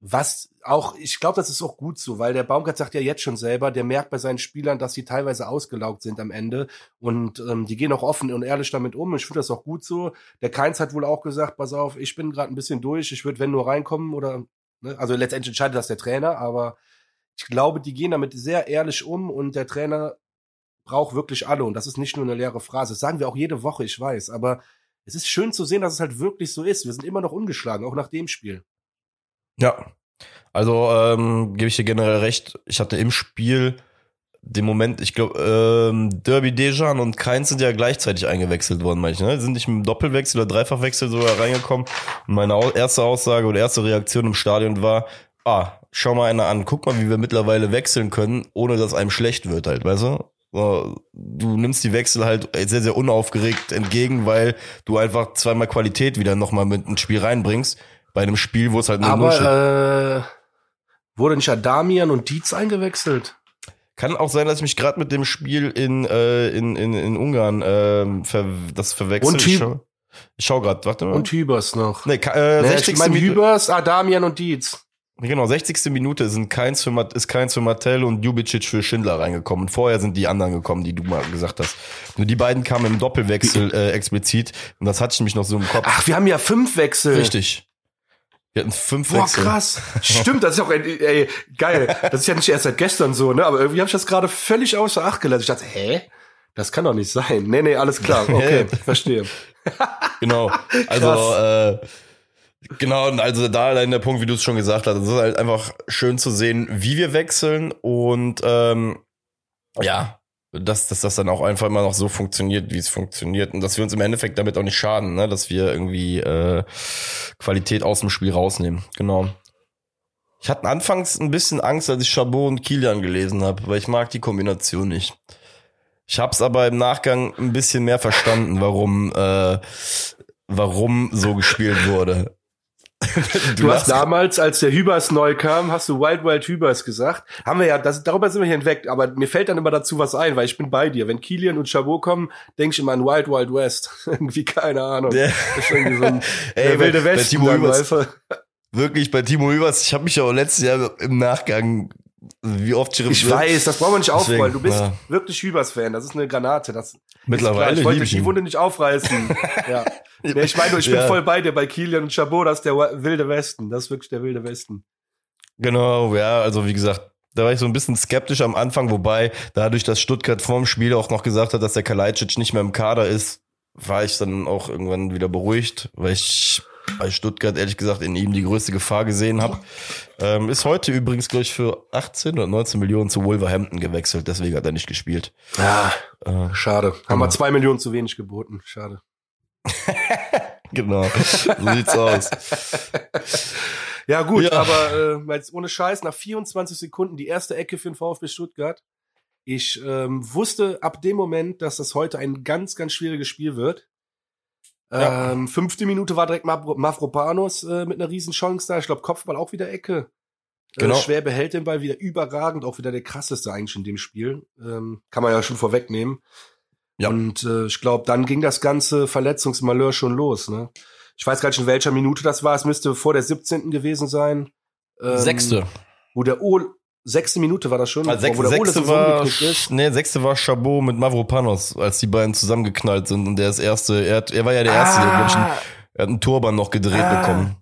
Was auch, ich glaube, das ist auch gut so, weil der Baumgart sagt ja jetzt schon selber, der merkt bei seinen Spielern, dass sie teilweise ausgelaugt sind am Ende und ähm, die gehen auch offen und ehrlich damit um. Ich finde das auch gut so. Der Keins hat wohl auch gesagt, pass auf, ich bin gerade ein bisschen durch, ich würde wenn nur reinkommen oder, ne? also letztendlich entscheidet das der Trainer, aber ich glaube, die gehen damit sehr ehrlich um und der Trainer braucht wirklich alle und das ist nicht nur eine leere Phrase. Das sagen wir auch jede Woche, ich weiß, aber es ist schön zu sehen, dass es halt wirklich so ist. Wir sind immer noch ungeschlagen, auch nach dem Spiel. Ja. Also ähm, gebe ich dir generell recht. Ich hatte im Spiel den Moment, ich glaube, ähm, Derby Dejan und Keins sind ja gleichzeitig eingewechselt worden, ich. Ne? Sind nicht einem Doppelwechsel oder Dreifachwechsel sogar reingekommen. Und meine erste Aussage oder erste Reaktion im Stadion war, ah, schau mal einer an, guck mal, wie wir mittlerweile wechseln können, ohne dass einem schlecht wird halt, weißt du? Du nimmst die Wechsel halt sehr, sehr unaufgeregt entgegen, weil du einfach zweimal Qualität wieder nochmal mit ins Spiel reinbringst bei einem Spiel, wo es halt nur Aber äh, wurde nicht Adamian und Dietz eingewechselt? Kann auch sein, dass ich mich gerade mit dem Spiel in, äh, in, in, in Ungarn äh, ver, das verwechselt. Und ich schau, ich schau grad, warte mal. Und Hübers noch. Nee, äh, nee 60. Ich mein Hübers, Adamian und Dietz. Genau, 60. Minute sind keins für, ist keins für Martell und Jubicic für Schindler reingekommen. Vorher sind die anderen gekommen, die du mal gesagt hast. Nur die beiden kamen im Doppelwechsel äh, explizit und das hatte ich mich noch so im Kopf. Ach, wir haben ja fünf Wechsel. Richtig. Wir hatten fünf Boah, Wechsel. krass. Stimmt, das ist auch ey, geil. Das ist ja nicht erst seit gestern so, ne? Aber irgendwie habe ich das gerade völlig außer Acht gelassen. Ich dachte, hä? Das kann doch nicht sein. Nee, nee, alles klar. Okay, verstehe. Genau. Also äh, genau, also da allein der Punkt, wie du es schon gesagt hast, es ist halt einfach schön zu sehen, wie wir wechseln und ähm, ja, dass, dass das dann auch einfach immer noch so funktioniert, wie es funktioniert und dass wir uns im Endeffekt damit auch nicht schaden, ne? dass wir irgendwie äh, Qualität aus dem Spiel rausnehmen. Genau. Ich hatte anfangs ein bisschen Angst, als ich Chabot und Kilian gelesen habe, weil ich mag die Kombination nicht. Ich habe es aber im Nachgang ein bisschen mehr verstanden, warum äh, warum so gespielt wurde. Du, du hast damals, als der Hübers neu kam, hast du Wild Wild Hübers gesagt. Haben wir ja, das, darüber sind wir hier hinweg, aber mir fällt dann immer dazu was ein, weil ich bin bei dir. Wenn Kilian und Chabot kommen, denke ich immer an Wild Wild West. irgendwie, keine Ahnung. Ja. Das ist irgendwie so ein Ey, wilde West. Wirklich, bei Timo Hübers, ich habe mich ja auch letztes Jahr im Nachgang wie oft Schrift Ich weiß, das brauchen wir nicht aufrollen. Du bist ja. wirklich Hübers-Fan. Das ist eine Granate. Das Mittlerweile. Ich wollte die Wunde nicht aufreißen. ja. Nee, ich meine, ich bin ja. voll bei dir bei Kilian und Chabot. Das ist der wilde Westen. Das ist wirklich der wilde Westen. Genau, ja. Also wie gesagt, da war ich so ein bisschen skeptisch am Anfang, wobei dadurch, dass Stuttgart vorm Spiel auch noch gesagt hat, dass der Kalajdzic nicht mehr im Kader ist, war ich dann auch irgendwann wieder beruhigt, weil ich bei Stuttgart ehrlich gesagt in ihm die größte Gefahr gesehen habe. Ähm, ist heute übrigens, glaube ich, für 18 oder 19 Millionen zu Wolverhampton gewechselt, deswegen hat er nicht gespielt. Ja, äh, schade. Haben wir zwei Millionen zu wenig geboten. Schade. genau, so sieht's aus. Ja, gut, ja. aber äh, jetzt ohne Scheiß, nach 24 Sekunden die erste Ecke für den VfB Stuttgart. Ich ähm, wusste ab dem Moment, dass das heute ein ganz, ganz schwieriges Spiel wird. Ja. Ähm, fünfte Minute war direkt Mavropanos äh, mit einer riesen Chance da. Ich glaube, Kopfball auch wieder Ecke. Äh, genau. Äh, schwer behält den Ball wieder überragend, auch wieder der krasseste eigentlich in dem Spiel. Ähm, kann man ja schon vorwegnehmen. Ja. Und äh, ich glaube, dann ging das ganze Verletzungsmalheur schon los. Ne? Ich weiß gar nicht, in welcher Minute das war. Es müsste vor der 17. gewesen sein. Ähm, Sechste. Wo der o Sechste Minute war das schon. Also sechs, wo der sechste war, ist. Nee, sechste war Chabot mit Mavropanos, als die beiden zusammengeknallt sind und der ist erste, er, hat, er war ja der erste, ah. der, ich, er hat einen Turban noch gedreht ah. bekommen.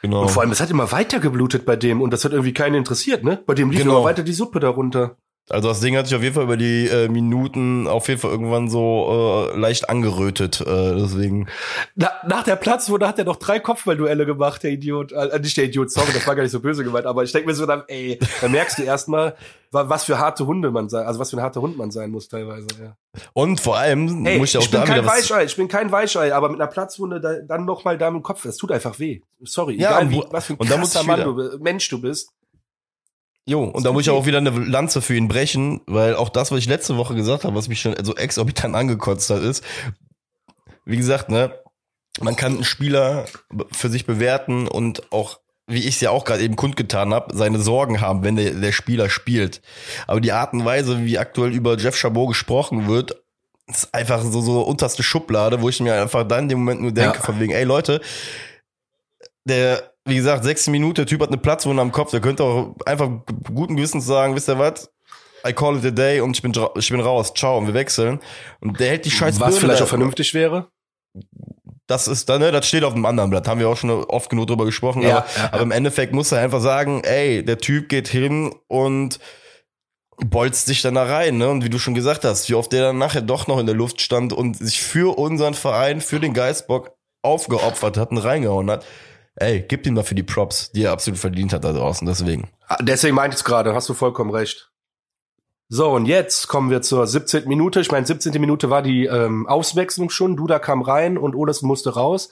Genau. Und vor allem, es hat immer weiter geblutet bei dem und das hat irgendwie keinen interessiert, ne? Bei dem lief genau. immer weiter die Suppe darunter. Also das Ding hat sich auf jeden Fall über die äh, Minuten auf jeden Fall irgendwann so äh, leicht angerötet. Äh, deswegen. Na, nach der Platzwunde hat er noch drei Kopfballduelle gemacht, der Idiot. Äh, nicht der Idiot, sorry, das war gar nicht so böse gemeint, aber ich denke mir so dann, ey, da merkst du erstmal, was für harte Hunde man sein, also was für ein harter Hund man sein muss teilweise. Ja. Und vor allem hey, muss ich auch ich bin da kein Weichei, ich bin kein Weichei, aber mit einer Platzwunde da, dann noch mal da im Kopf, das tut einfach weh. Sorry, ja, egal wie, was für ein und krasser Mann du, Mensch du bist. Jo, und da muss ich auch wieder eine Lanze für ihn brechen, weil auch das, was ich letzte Woche gesagt habe, was mich schon so exorbitant angekotzt hat, ist, wie gesagt, ne, man kann einen Spieler für sich bewerten und auch, wie ich es ja auch gerade eben kundgetan habe, seine Sorgen haben, wenn der, der Spieler spielt. Aber die Art und Weise, wie aktuell über Jeff Chabot gesprochen wird, ist einfach so, so unterste Schublade, wo ich mir einfach dann in dem Moment nur denke, ja. von wegen, ey Leute, der wie gesagt, sechs Minuten, der Typ hat eine Platzwunde am Kopf, der könnte auch einfach guten Gewissens sagen, wisst ihr was? I call it a day und ich bin, ich bin raus, ciao, und wir wechseln. Und der hält die scheiß Was Birne vielleicht auch vernünftig wäre? Das ist dann, ne, das steht auf dem anderen Blatt, haben wir auch schon oft genug drüber gesprochen, ja, aber, ja, aber im Endeffekt muss er einfach sagen, ey, der Typ geht hin und bolzt sich dann da rein, ne? Und wie du schon gesagt hast, wie oft der dann nachher doch noch in der Luft stand und sich für unseren Verein, für den Geistbock aufgeopfert hat und reingehauen hat ey, gib ihm mal für die Props, die er absolut verdient hat da draußen, deswegen. Ah, deswegen meinte ich es gerade, hast du vollkommen recht. So, und jetzt kommen wir zur 17. Minute. Ich meine, 17. Minute war die ähm, Auswechslung schon. Duda kam rein und Oles musste raus.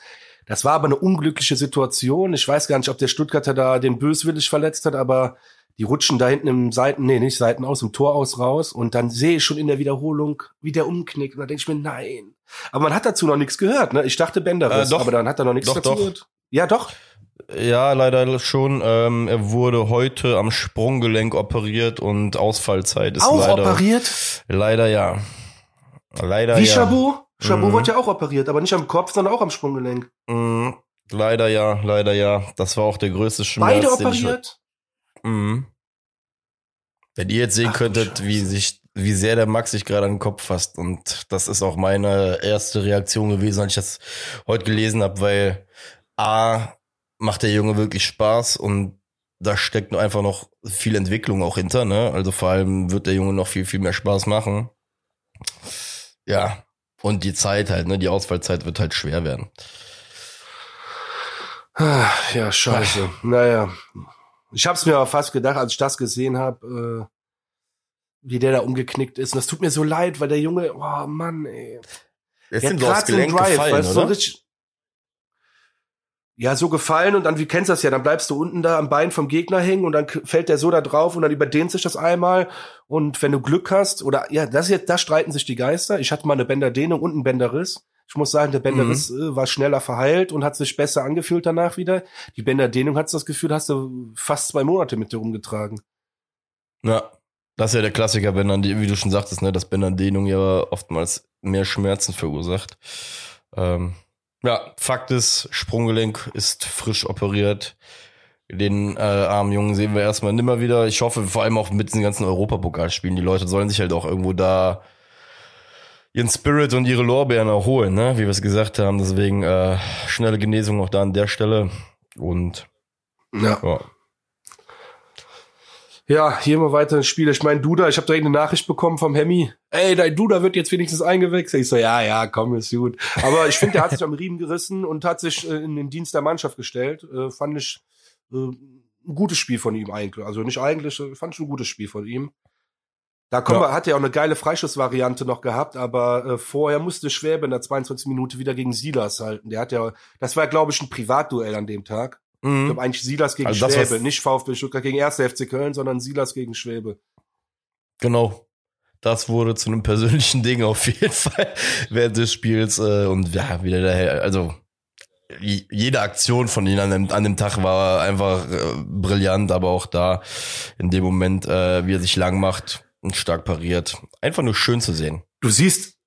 Das war aber eine unglückliche Situation. Ich weiß gar nicht, ob der Stuttgarter da den böswillig verletzt hat, aber die rutschen da hinten im Seiten, nee, nicht Seiten aus, im Tor aus raus. Und dann sehe ich schon in der Wiederholung, wie der umknickt. Und da denke ich mir, nein. Aber man hat dazu noch nichts gehört, ne? Ich dachte Bänderriss, äh, doch, aber dann hat er noch nichts doch, dazu gehört. Ja, doch. Ja, leider schon. Ähm, er wurde heute am Sprunggelenk operiert und Ausfallzeit ist auch leider. operiert? Leider ja. Leider Wie ja. Chabot? Chabot mhm. wurde ja auch operiert, aber nicht am Kopf, sondern auch am Sprunggelenk. Mhm. Leider ja, leider ja. Das war auch der größte Schmerz. Beide operiert? Mhm. Wenn ihr jetzt sehen Ach, könntet, wie sich, wie sehr der Max sich gerade an den Kopf fasst. Und das ist auch meine erste Reaktion gewesen, als ich das heute gelesen habe, weil A, macht der Junge wirklich Spaß und da steckt nur einfach noch viel Entwicklung auch hinter, ne? Also vor allem wird der Junge noch viel, viel mehr Spaß machen. Ja. Und die Zeit halt, ne? Die Ausfallzeit wird halt schwer werden. Ah, ja, scheiße. Ach. Naja. Ich hab's mir aber fast gedacht, als ich das gesehen habe, äh, wie der da umgeknickt ist. Und das tut mir so leid, weil der Junge, oh Mann, ey. Jetzt sind so aufs Gelenk Drive, gefallen, weißt, oder? So richtig, ja, so gefallen und dann, wie kennst du das ja, dann bleibst du unten da am Bein vom Gegner hängen und dann fällt der so da drauf und dann überdehnt sich das einmal und wenn du Glück hast oder, ja, das jetzt, da streiten sich die Geister. Ich hatte mal eine Bänderdehnung und einen Bänderriss. Ich muss sagen, der Bänderriss mhm. Äh, war schneller verheilt und hat sich besser angefühlt danach wieder. Die Bänderdehnung hat's das Gefühl, hast du fast zwei Monate mit dir rumgetragen. Ja, das ist ja der Klassiker, Bänder, wie du schon sagtest, ne, dass Bänderdehnung ja oftmals mehr Schmerzen verursacht. Ähm ja, Fakt ist, Sprunggelenk ist frisch operiert. Den äh, armen Jungen sehen wir erstmal nimmer wieder. Ich hoffe vor allem auch mit diesen ganzen Europapokalspielen. Die Leute sollen sich halt auch irgendwo da ihren Spirit und ihre Lorbeeren erholen, ne? wie wir es gesagt haben. Deswegen äh, schnelle Genesung auch da an der Stelle. Und ja. ja. Ja, hier mal weiter ins Spiel. Ich meine, Duda, ich habe direkt eine Nachricht bekommen vom Hemmi. Ey, dein Duda wird jetzt wenigstens eingewechselt. Ich so, ja, ja, komm, ist gut. Aber ich finde, der hat sich am Riemen gerissen und hat sich äh, in den Dienst der Mannschaft gestellt. Äh, fand ich äh, ein gutes Spiel von ihm eigentlich. Also nicht eigentlich, äh, fand ich ein gutes Spiel von ihm. Da kommen ja. wir, hat er auch eine geile Freischussvariante noch gehabt, aber äh, vorher musste Schwäbe in der 22. Minute wieder gegen Silas halten. Der hat ja, das war glaube ich ein Privatduell an dem Tag. Mhm. Ich glaube eigentlich Silas gegen also Schwäbe, das, nicht VfB Stuttgart gegen 1. FC Köln, sondern Silas gegen Schwäbe. Genau. Das wurde zu einem persönlichen Ding auf jeden Fall während des Spiels äh, und ja, wieder daher, also jede Aktion von ihnen an dem, an dem Tag war einfach äh, brillant, aber auch da in dem Moment, äh, wie er sich lang macht und stark pariert. Einfach nur schön zu sehen. Du siehst,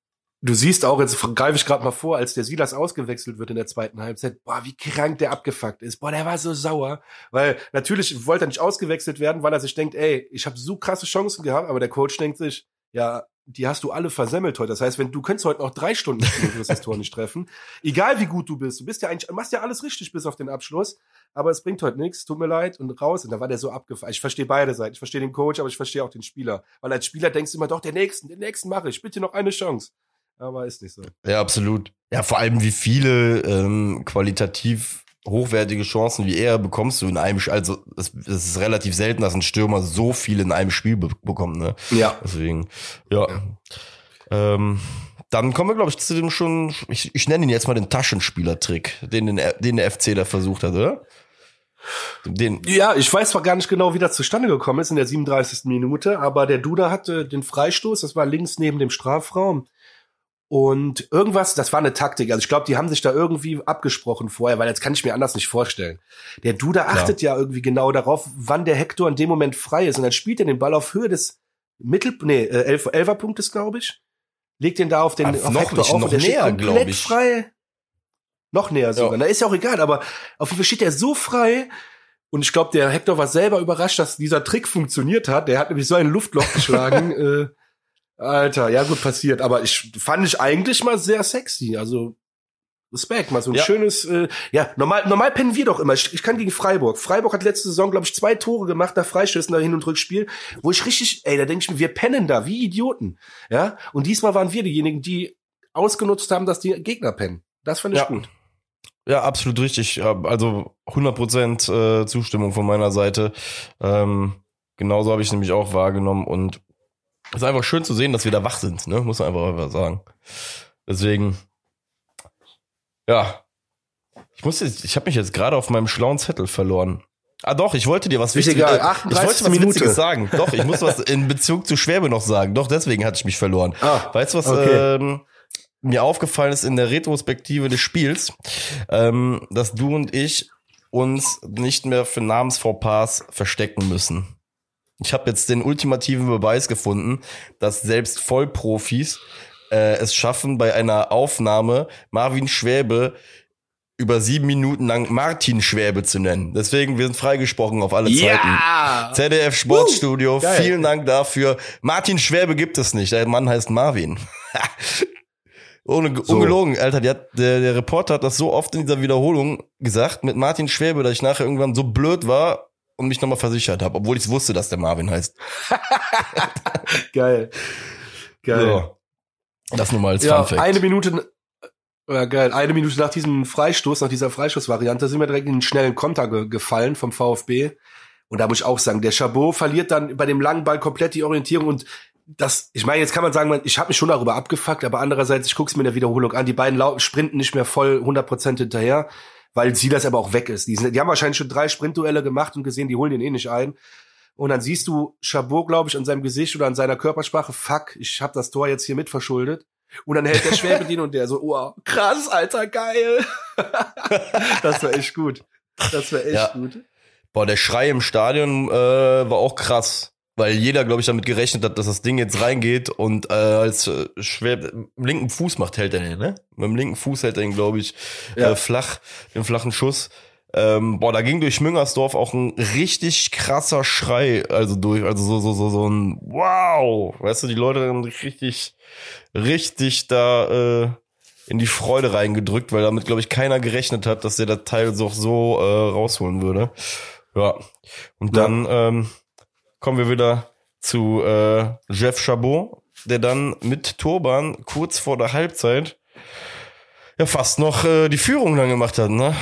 du siehst auch, jetzt greife ich gerade mal vor, als der Silas ausgewechselt wird in der zweiten Halbzeit, boah, wie krank der abgefuckt ist. Boah, der war so sauer. Weil natürlich wollte er nicht ausgewechselt werden, weil er sich denkt, ey, ich habe so krasse Chancen gehabt, aber der Coach denkt sich, ja, die hast du alle versemmelt heute. Das heißt, wenn du könntest heute noch drei Stunden spielen, du wirst das Tor nicht treffen. Egal wie gut du bist, du bist ja eigentlich, machst ja alles richtig bis auf den Abschluss. aber es bringt heute nichts, tut mir leid und raus. Und da war der so abgefallen. Ich verstehe beide Seiten. Ich verstehe den Coach, aber ich verstehe auch den Spieler. Weil als Spieler denkst du immer, doch, den nächsten, den nächsten mache ich, bitte noch eine Chance. Aber ist nicht so. Ja, absolut. Ja, vor allem wie viele ähm, qualitativ hochwertige Chancen wie er bekommst du in einem Spiel. Also es, es ist relativ selten, dass ein Stürmer so viel in einem Spiel be bekommt. Ne? Ja. Deswegen, ja. ja. Ähm, dann kommen wir, glaube ich, zu dem schon, ich, ich nenne ihn jetzt mal den Taschenspielertrick, den, den, den der FC da versucht hat, oder? Den ja, ich weiß zwar gar nicht genau, wie das zustande gekommen ist in der 37. Minute, aber der Duda hatte den Freistoß, das war links neben dem Strafraum. Und irgendwas, das war eine Taktik. Also ich glaube, die haben sich da irgendwie abgesprochen vorher, weil jetzt kann ich mir anders nicht vorstellen. Der Duda achtet ja, ja irgendwie genau darauf, wann der Hector in dem Moment frei ist. Und dann spielt er den Ball auf Höhe des Mittel, nee, äh, Elf, Elferpunktes, glaube ich. Legt den da auf den Ach, auf noch Hector nicht, auf noch und der näher, glaube ich. frei. Noch näher sogar. Ja. Da ist ja auch egal, aber auf jeden Fall steht er so frei. Und ich glaube, der Hector war selber überrascht, dass dieser Trick funktioniert hat. Der hat nämlich so ein Luftloch geschlagen. äh, Alter, ja gut passiert. Aber ich fand ich eigentlich mal sehr sexy. Also Respekt, mal so ein ja. schönes, äh, ja, normal, normal pennen wir doch immer. Ich, ich kann gegen Freiburg. Freiburg hat letzte Saison, glaube ich, zwei Tore gemacht, da Freistößen, da Hin- und Rückspiel, wo ich richtig, ey, da denke ich mir, wir pennen da, wie Idioten. Ja, und diesmal waren wir diejenigen, die ausgenutzt haben, dass die Gegner pennen. Das fand ich ja. gut. Ja, absolut richtig. Also 100% äh, Zustimmung von meiner Seite. Ähm, genauso habe ich nämlich auch wahrgenommen und es ist einfach schön zu sehen, dass wir da wach sind, ne? muss man einfach, sagen. Deswegen, ja. Ich muss jetzt, ich habe mich jetzt gerade auf meinem schlauen Zettel verloren. Ah doch, ich wollte dir was Wichtiges, äh, ich wollte was Minute. Witziges sagen. Doch, ich muss was in Bezug zu Schwäbe noch sagen. Doch, deswegen hatte ich mich verloren. Ah, weißt du was? Okay. Ähm, mir aufgefallen ist in der Retrospektive des Spiels, ähm, dass du und ich uns nicht mehr für Namensvorpass verstecken müssen. Ich habe jetzt den ultimativen Beweis gefunden, dass selbst Vollprofis äh, es schaffen, bei einer Aufnahme Marvin Schwäbe über sieben Minuten lang Martin Schwäbe zu nennen. Deswegen, wir sind freigesprochen auf alle ja! Zeiten. ZDF Sportstudio, uh, vielen Dank dafür. Martin Schwäbe gibt es nicht, der Mann heißt Marvin. Ohne, so. Ungelogen, Alter, der, der, der Reporter hat das so oft in dieser Wiederholung gesagt mit Martin Schwäbe, dass ich nachher irgendwann so blöd war und mich nochmal versichert habe, obwohl ich wusste, dass der Marvin heißt. Geil. Geil. So. Das nur mal als ja, Funfact. Eine Minute, ja, geil. Eine Minute nach diesem Freistoß, nach dieser Freistoßvariante, sind wir direkt in einen schnellen Konter ge gefallen vom VfB. Und da muss ich auch sagen, der Chabot verliert dann bei dem langen Ball komplett die Orientierung und das, ich meine, jetzt kann man sagen, ich habe mich schon darüber abgefuckt, aber andererseits, ich guck's mir in der Wiederholung an, die beiden sprinten nicht mehr voll 100% hinterher, weil sie das aber auch weg ist. Die, die haben wahrscheinlich schon drei Sprintduelle gemacht und gesehen, die holen den eh nicht ein. Und dann siehst du Chabot, glaube ich, an seinem Gesicht oder an seiner Körpersprache, fuck, ich habe das Tor jetzt hier mitverschuldet. Und dann hält der Schwäbe den und der so, oh, krass, Alter, geil. das war echt gut. Das war echt ja. gut. Boah, der Schrei im Stadion äh, war auch krass. Weil jeder, glaube ich, damit gerechnet hat, dass das Ding jetzt reingeht und äh, als äh, schwer mit linken Fuß macht, hält er den, ne? Mit dem linken Fuß hält er ihn, glaube ich, ja. äh, flach, den flachen Schuss. Ähm, boah, da ging durch Müngersdorf auch ein richtig krasser Schrei, also durch, also so, so, so, so ein Wow! Weißt du, die Leute haben richtig, richtig da äh, in die Freude reingedrückt, weil damit, glaube ich, keiner gerechnet hat, dass der das Teil so, so äh, rausholen würde. Ja. Und dann ja. ähm, kommen wir wieder zu äh, Jeff Chabot, der dann mit Turban kurz vor der Halbzeit ja fast noch äh, die Führung dann gemacht hat, ne?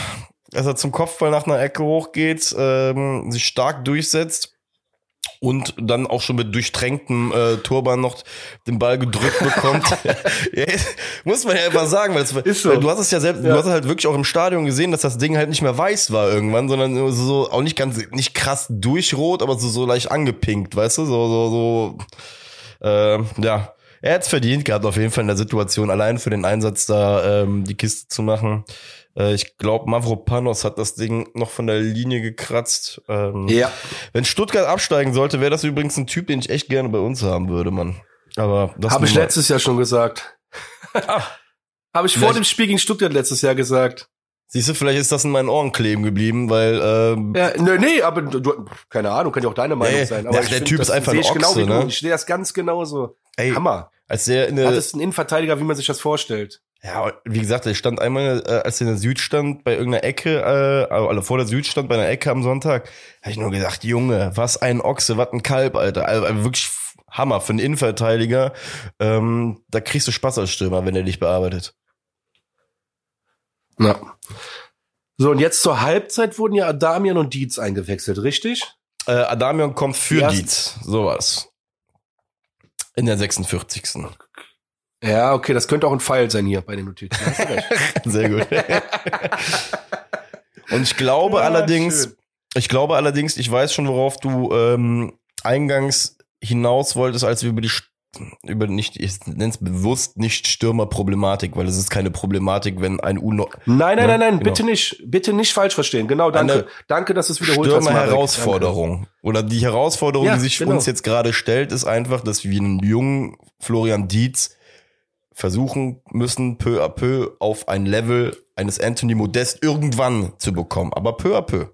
Als er zum Kopfball nach einer Ecke hochgeht, ähm, sich stark durchsetzt und dann auch schon mit durchtränktem äh, Turban noch den Ball gedrückt bekommt. ja, muss man ja einfach sagen, weil, es, so. du hast es ja selbst, ja. du hast es halt wirklich auch im Stadion gesehen, dass das Ding halt nicht mehr weiß war irgendwann, sondern so auch nicht ganz nicht krass durchrot, aber so so leicht angepinkt, weißt du, so so so äh, ja. Er hat's verdient gehabt auf jeden Fall in der Situation, allein für den Einsatz da ähm, die Kiste zu machen. Äh, ich glaube, Mavropanos hat das Ding noch von der Linie gekratzt. Ähm, ja. Wenn Stuttgart absteigen sollte, wäre das übrigens ein Typ, den ich echt gerne bei uns haben würde, Mann. Aber das habe ich letztes Jahr schon gesagt. ah, habe ich vor dem Spiel gegen Stuttgart letztes Jahr gesagt. Siehst du, vielleicht ist das in meinen Ohren kleben geblieben, weil ähm, ja, nee, nee, aber du, keine Ahnung, kann ja auch deine Meinung nee, sein. Aber der, der find, Typ ist einfach ein Ochse, genau ne? Ich sehe das ganz genauso. Ey, Hammer. Als der in der, das ist ein Innenverteidiger, wie man sich das vorstellt. Ja, wie gesagt, er stand einmal, äh, als er in der Süd stand, bei irgendeiner Ecke, äh, also vor der Süd stand, bei einer Ecke am Sonntag, habe ich nur gesagt, Junge, was ein Ochse, was ein Kalb, Alter. Also, also wirklich Hammer für einen Innenverteidiger. Ähm, da kriegst du Spaß als Stürmer, wenn er dich bearbeitet. Ja. So, und jetzt zur Halbzeit wurden ja Adamian und Dietz eingewechselt, richtig? Äh, Adamian kommt für Dietz, sowas. In der 46. Ja, okay, das könnte auch ein Pfeil sein hier bei den Notizen. Sehr gut. Und ich glaube ja, allerdings, schön. ich glaube allerdings, ich weiß schon, worauf du ähm, eingangs hinaus wolltest, als wir über die über nicht, ich nenne es bewusst nicht Stürmerproblematik, weil es ist keine Problematik, wenn ein U Nein, nein, ne? nein, nein, genau. bitte nicht, bitte nicht falsch verstehen. Genau, danke. Eine danke, dass du es wiederholt Stürmer hast. Herausforderung. Oder die Herausforderung, ja, die sich genau. uns jetzt gerade stellt, ist einfach, dass wir einen jungen Florian Dietz versuchen müssen, peu à peu auf ein Level eines Anthony Modest irgendwann zu bekommen. Aber peu à peu.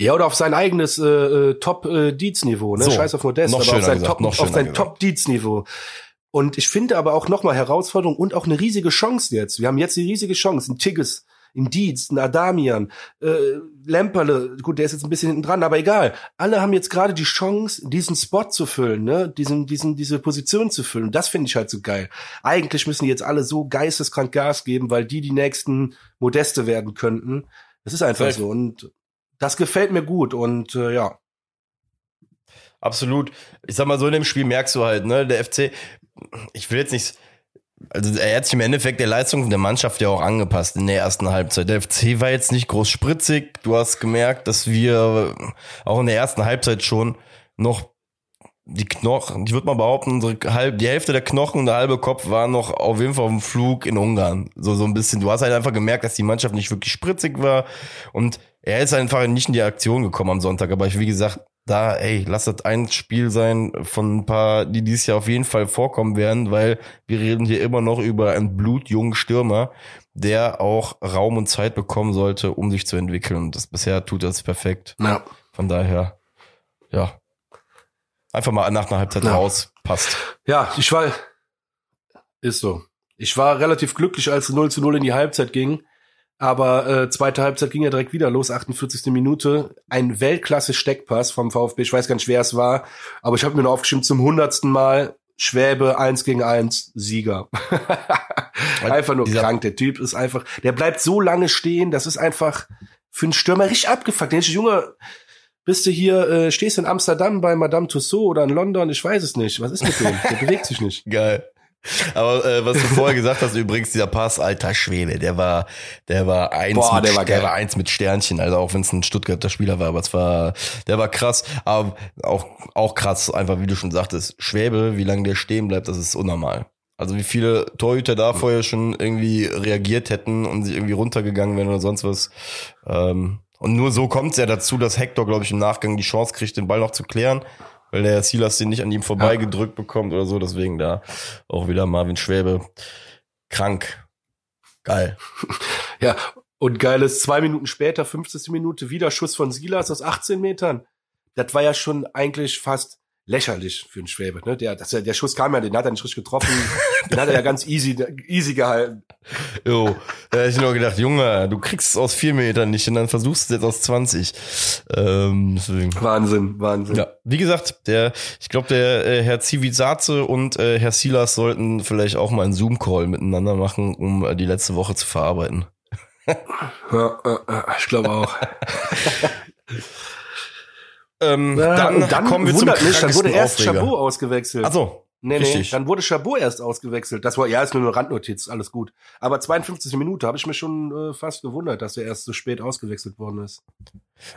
Ja, oder auf sein eigenes äh, äh Top-Dietz-Niveau, äh, ne? So, Scheiß auf Modest, aber auf sein, Top, auf sein Top-Dietz-Niveau. Und ich finde aber auch nochmal Herausforderung und auch eine riesige Chance jetzt. Wir haben jetzt die riesige Chance, ein Tigges, ein Dietz, ein Adamian, äh, Lemperle, gut, der ist jetzt ein bisschen hinten dran, aber egal. Alle haben jetzt gerade die Chance, diesen Spot zu füllen, ne, diesen, diesen, diese Position zu füllen. Das finde ich halt so geil. Eigentlich müssen die jetzt alle so geisteskrank Gas geben, weil die die nächsten Modeste werden könnten. Das ist einfach Safe. so. Und das gefällt mir gut und äh, ja. Absolut. Ich sag mal so in dem Spiel merkst du halt, ne, der FC, ich will jetzt nicht, also er hat sich im Endeffekt der Leistung der Mannschaft ja auch angepasst in der ersten Halbzeit. Der FC war jetzt nicht groß spritzig. Du hast gemerkt, dass wir auch in der ersten Halbzeit schon noch die Knochen, ich würde mal behaupten, unsere halb, die Hälfte der Knochen und der halbe Kopf waren noch auf jeden Fall auf dem Flug in Ungarn. So, so ein bisschen. Du hast halt einfach gemerkt, dass die Mannschaft nicht wirklich spritzig war. Und er ist einfach nicht in die Aktion gekommen am Sonntag. Aber ich, wie gesagt, da, ey, lass das ein Spiel sein von ein paar, die dieses Jahr auf jeden Fall vorkommen werden, weil wir reden hier immer noch über einen blutjungen Stürmer, der auch Raum und Zeit bekommen sollte, um sich zu entwickeln. Und das bisher tut das perfekt. Ja. Von daher, ja, Einfach mal nach einer Halbzeit ja. raus, passt. Ja, ich war, ist so. Ich war relativ glücklich, als 0 zu 0 in die Halbzeit ging. Aber äh, zweite Halbzeit ging ja direkt wieder los, 48. Minute. Ein Weltklasse-Steckpass vom VfB. Ich weiß gar nicht, wer es war, aber ich habe mir noch aufgeschrieben, zum hundertsten Mal Schwäbe eins gegen eins Sieger. einfach nur krank. Der Typ ist einfach, der bleibt so lange stehen, das ist einfach für einen Stürmer richtig abgefuckt. Der Junge, bist du hier, äh, stehst in Amsterdam bei Madame Tussauds oder in London, ich weiß es nicht. Was ist mit dem? Der bewegt sich nicht. Geil. Aber äh, was du vorher gesagt hast, übrigens dieser Pass, alter Schwede, der war, der war eins, Boah, mit, der, war der war eins mit Sternchen, also auch wenn es ein Stuttgarter Spieler war, aber es war, der war krass, aber auch auch krass, einfach wie du schon sagtest, Schwäbe, wie lange der stehen bleibt, das ist unnormal. Also wie viele Torhüter da vorher schon irgendwie reagiert hätten und sie irgendwie runtergegangen wären oder sonst was. Ähm, und nur so kommt es ja dazu, dass Hector, glaube ich, im Nachgang die Chance kriegt, den Ball noch zu klären, weil der Silas den nicht an ihm vorbeigedrückt ja. bekommt oder so. Deswegen da auch wieder Marvin Schwäbe krank. Geil. Ja, und geil ist zwei Minuten später, 50. Minute, wieder Schuss von Silas aus 18 Metern. Das war ja schon eigentlich fast lächerlich für einen Schwäbe. Ne? Der, das, der Schuss kam ja, den hat er nicht richtig getroffen. den hat er ja ganz easy, easy gehalten. Jo, da hätte ich nur gedacht, Junge, du kriegst es aus vier Metern nicht und dann versuchst du es jetzt aus 20. Ähm, deswegen. Wahnsinn, Wahnsinn. Ja, wie gesagt, der, ich glaube, der äh, Herr Zivizaze und äh, Herr Silas sollten vielleicht auch mal einen Zoom-Call miteinander machen, um äh, die letzte Woche zu verarbeiten. ja, äh, äh, ich glaube auch. Ähm, ja, dann, dann kommen wir zum mich, dann wurde erst Aufreger. Chabot ausgewechselt. Ach so. Nee, Richtig. nee, dann wurde Chabot erst ausgewechselt. Das war, ja, ist nur eine Randnotiz, alles gut. Aber 52 Minute habe ich mich schon äh, fast gewundert, dass er erst so spät ausgewechselt worden ist.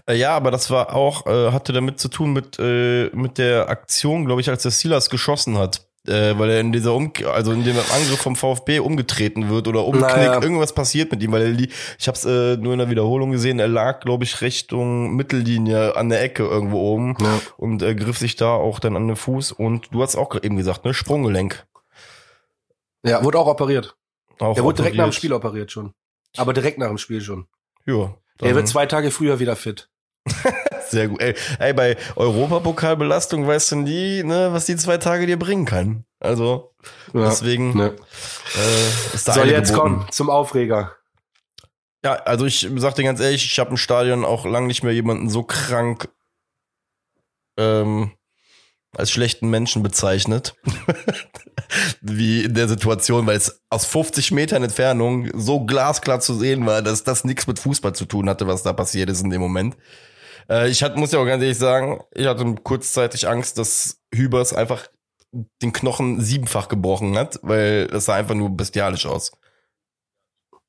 Äh, ja, aber das war auch, äh, hatte damit zu tun mit, äh, mit der Aktion, glaube ich, als der Silas geschossen hat äh, weil er in dieser um also in dem Angriff vom VfB umgetreten wird oder umknickt, naja. irgendwas passiert mit ihm, weil er die, ich habe es äh, nur in der Wiederholung gesehen, er lag, glaube ich, Richtung Mittellinie an der Ecke irgendwo oben ja. und äh, griff sich da auch dann an den Fuß und du hast auch eben gesagt, ne, Sprunggelenk. Ja, wurde auch operiert. Auch er wurde direkt nach dem Spiel operiert schon. Aber direkt nach dem Spiel schon. Ja. Er wird zwei Tage früher wieder fit. Sehr gut. Ey, ey bei Europapokalbelastung weißt du nie, ne, was die zwei Tage dir bringen kann. Also. Ja, Deswegen ne. äh, ist da So, jetzt komm zum Aufreger. Ja, also ich sag dir ganz ehrlich, ich habe im Stadion auch lang nicht mehr jemanden so krank ähm, als schlechten Menschen bezeichnet, wie in der Situation, weil es aus 50 Metern Entfernung so glasklar zu sehen war, dass das nichts mit Fußball zu tun hatte, was da passiert ist in dem Moment. Äh, ich hatte, muss ja auch ganz ehrlich sagen, ich hatte kurzzeitig Angst, dass Hübers einfach den Knochen siebenfach gebrochen hat, weil das sah einfach nur bestialisch aus.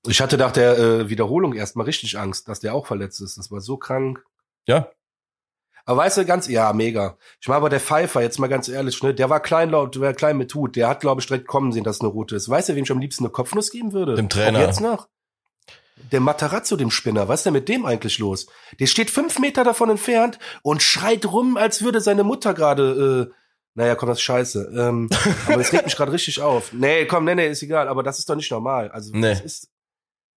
Ich hatte nach der äh, Wiederholung erstmal richtig Angst, dass der auch verletzt ist. Das war so krank. Ja. Aber weißt du, ganz, ja, mega. Ich meine, aber der Pfeifer, jetzt mal ganz ehrlich, ne, der war kleinlaut, der war klein mit Hut, der hat, glaube ich, direkt kommen sehen, dass eine Route ist. Weißt du, wem ich am liebsten eine Kopfnuss geben würde? Dem Trainer. Auch jetzt noch? Der Matarazzo, dem Spinner, was ist denn mit dem eigentlich los? Der steht fünf Meter davon entfernt und schreit rum, als würde seine Mutter gerade, äh, naja, komm, das ist scheiße. Ähm, aber es regt mich gerade richtig auf. Nee, komm, nee, nee, ist egal, aber das ist doch nicht normal. Also, nee. das ist,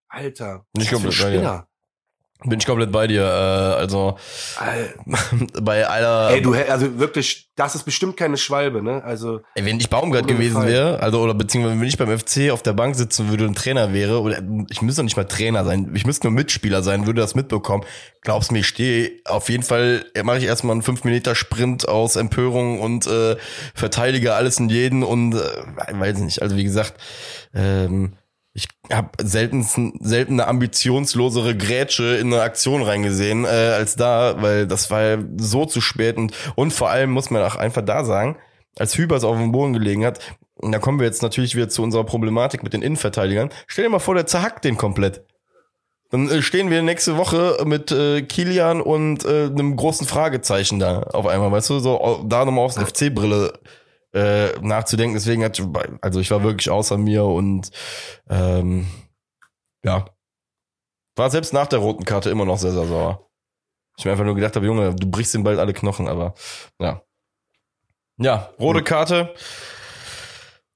Alter, nicht komplett Spinner. Bin ich komplett bei dir. Äh, also bei aller. Ey, du also wirklich, das ist bestimmt keine Schwalbe, ne? Also ey, wenn ich Baumgart gewesen wäre, also oder beziehungsweise wenn ich beim FC auf der Bank sitzen würde und Trainer wäre, oder ich müsste doch nicht mal Trainer sein, ich müsste nur Mitspieler sein, würde das mitbekommen. Glaubst mir, ich stehe auf jeden Fall, mache ich erstmal einen 5 Meter Sprint aus Empörung und äh, verteidige alles in jeden und äh, weiß nicht. Also wie gesagt. Ähm, ich habe selten, selten eine ambitionslosere Grätsche in eine Aktion reingesehen äh, als da, weil das war so zu spät und, und vor allem muss man auch einfach da sagen, als Hübers auf dem Boden gelegen hat, und da kommen wir jetzt natürlich wieder zu unserer Problematik mit den Innenverteidigern. Stell dir mal vor, der zerhackt den komplett. Dann äh, stehen wir nächste Woche mit äh, Kilian und äh, einem großen Fragezeichen da auf einmal, weißt du, so da nochmal aufs FC-Brille äh, nachzudenken. Deswegen hat, also ich war wirklich außer mir und ähm, ja, war selbst nach der roten Karte immer noch sehr, sehr sauer. Ich mir einfach nur gedacht habe, Junge, du brichst den bald alle Knochen, aber ja. Ja, rote Karte.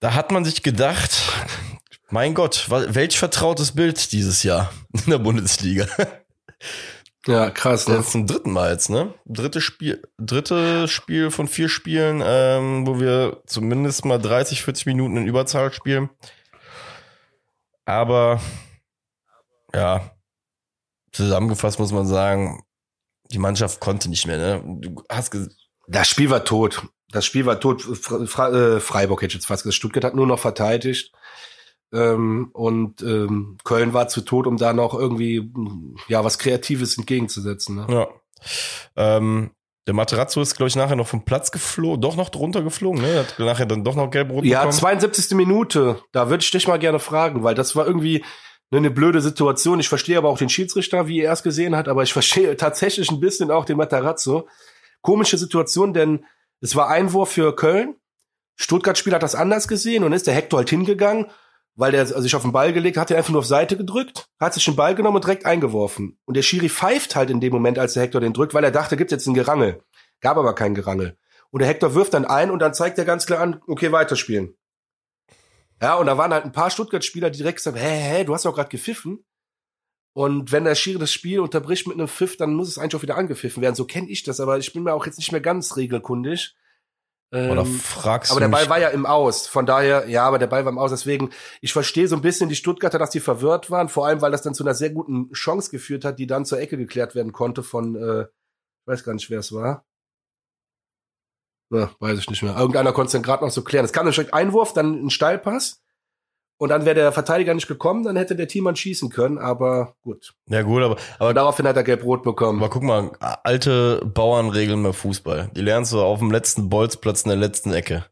Da hat man sich gedacht, mein Gott, welch vertrautes Bild dieses Jahr in der Bundesliga. Ja, krass. Ne? Das ist zum dritten Mal jetzt, ne? Dritte Spiel, dritte Spiel von vier Spielen, ähm, wo wir zumindest mal 30, 40 Minuten in Überzahl spielen. Aber ja, zusammengefasst muss man sagen, die Mannschaft konnte nicht mehr, ne? Du hast das Spiel war tot. Das Spiel war tot. Äh, Freiburg hätte ich jetzt fast gesagt. Stuttgart hat nur noch verteidigt. Ähm, und ähm, Köln war zu tot, um da noch irgendwie ja was Kreatives entgegenzusetzen. Ne? Ja. Ähm, der Materazzo ist, glaube ich, nachher noch vom Platz geflogen, doch noch drunter geflogen, ne? Hat nachher dann doch noch gelb-rot Ja, bekommen. 72. Minute. Da würde ich dich mal gerne fragen, weil das war irgendwie eine blöde Situation. Ich verstehe aber auch den Schiedsrichter, wie er es gesehen hat, aber ich verstehe tatsächlich ein bisschen auch den Materazzo. Komische Situation, denn es war Einwurf für Köln. Stuttgart-Spieler hat das anders gesehen und ist der Hector halt hingegangen weil der sich auf den Ball gelegt hat, er einfach nur auf Seite gedrückt, hat sich den Ball genommen und direkt eingeworfen. Und der Schiri pfeift halt in dem Moment, als der Hector den drückt, weil er dachte, gibt's jetzt ein Gerangel. Gab aber kein Gerangel. Und der Hector wirft dann ein und dann zeigt er ganz klar an, okay, weiterspielen. Ja, und da waren halt ein paar Stuttgart-Spieler, die direkt sagen, hä, hä, du hast doch gerade gepfiffen. Und wenn der Schiri das Spiel unterbricht mit einem Pfiff, dann muss es eigentlich auch wieder angepfiffen werden. So kenne ich das, aber ich bin mir auch jetzt nicht mehr ganz regelkundig. Oder ähm, fragst aber der Ball war ja im Aus, von daher, ja, aber der Ball war im Aus, deswegen, ich verstehe so ein bisschen die Stuttgarter, dass die verwirrt waren, vor allem, weil das dann zu einer sehr guten Chance geführt hat, die dann zur Ecke geklärt werden konnte von, äh, ich weiß gar nicht, wer es war. Na, weiß ich nicht mehr. Irgendeiner konnte es dann gerade noch so klären. Es kam ein Einwurf, dann ein Steilpass und dann wäre der Verteidiger nicht gekommen, dann hätte der Teammann schießen können, aber gut. Ja gut, aber, aber daraufhin hat er gelb-rot bekommen. Aber guck mal, alte Bauernregeln beim Fußball. Die lernst du auf dem letzten Bolzplatz in der letzten Ecke.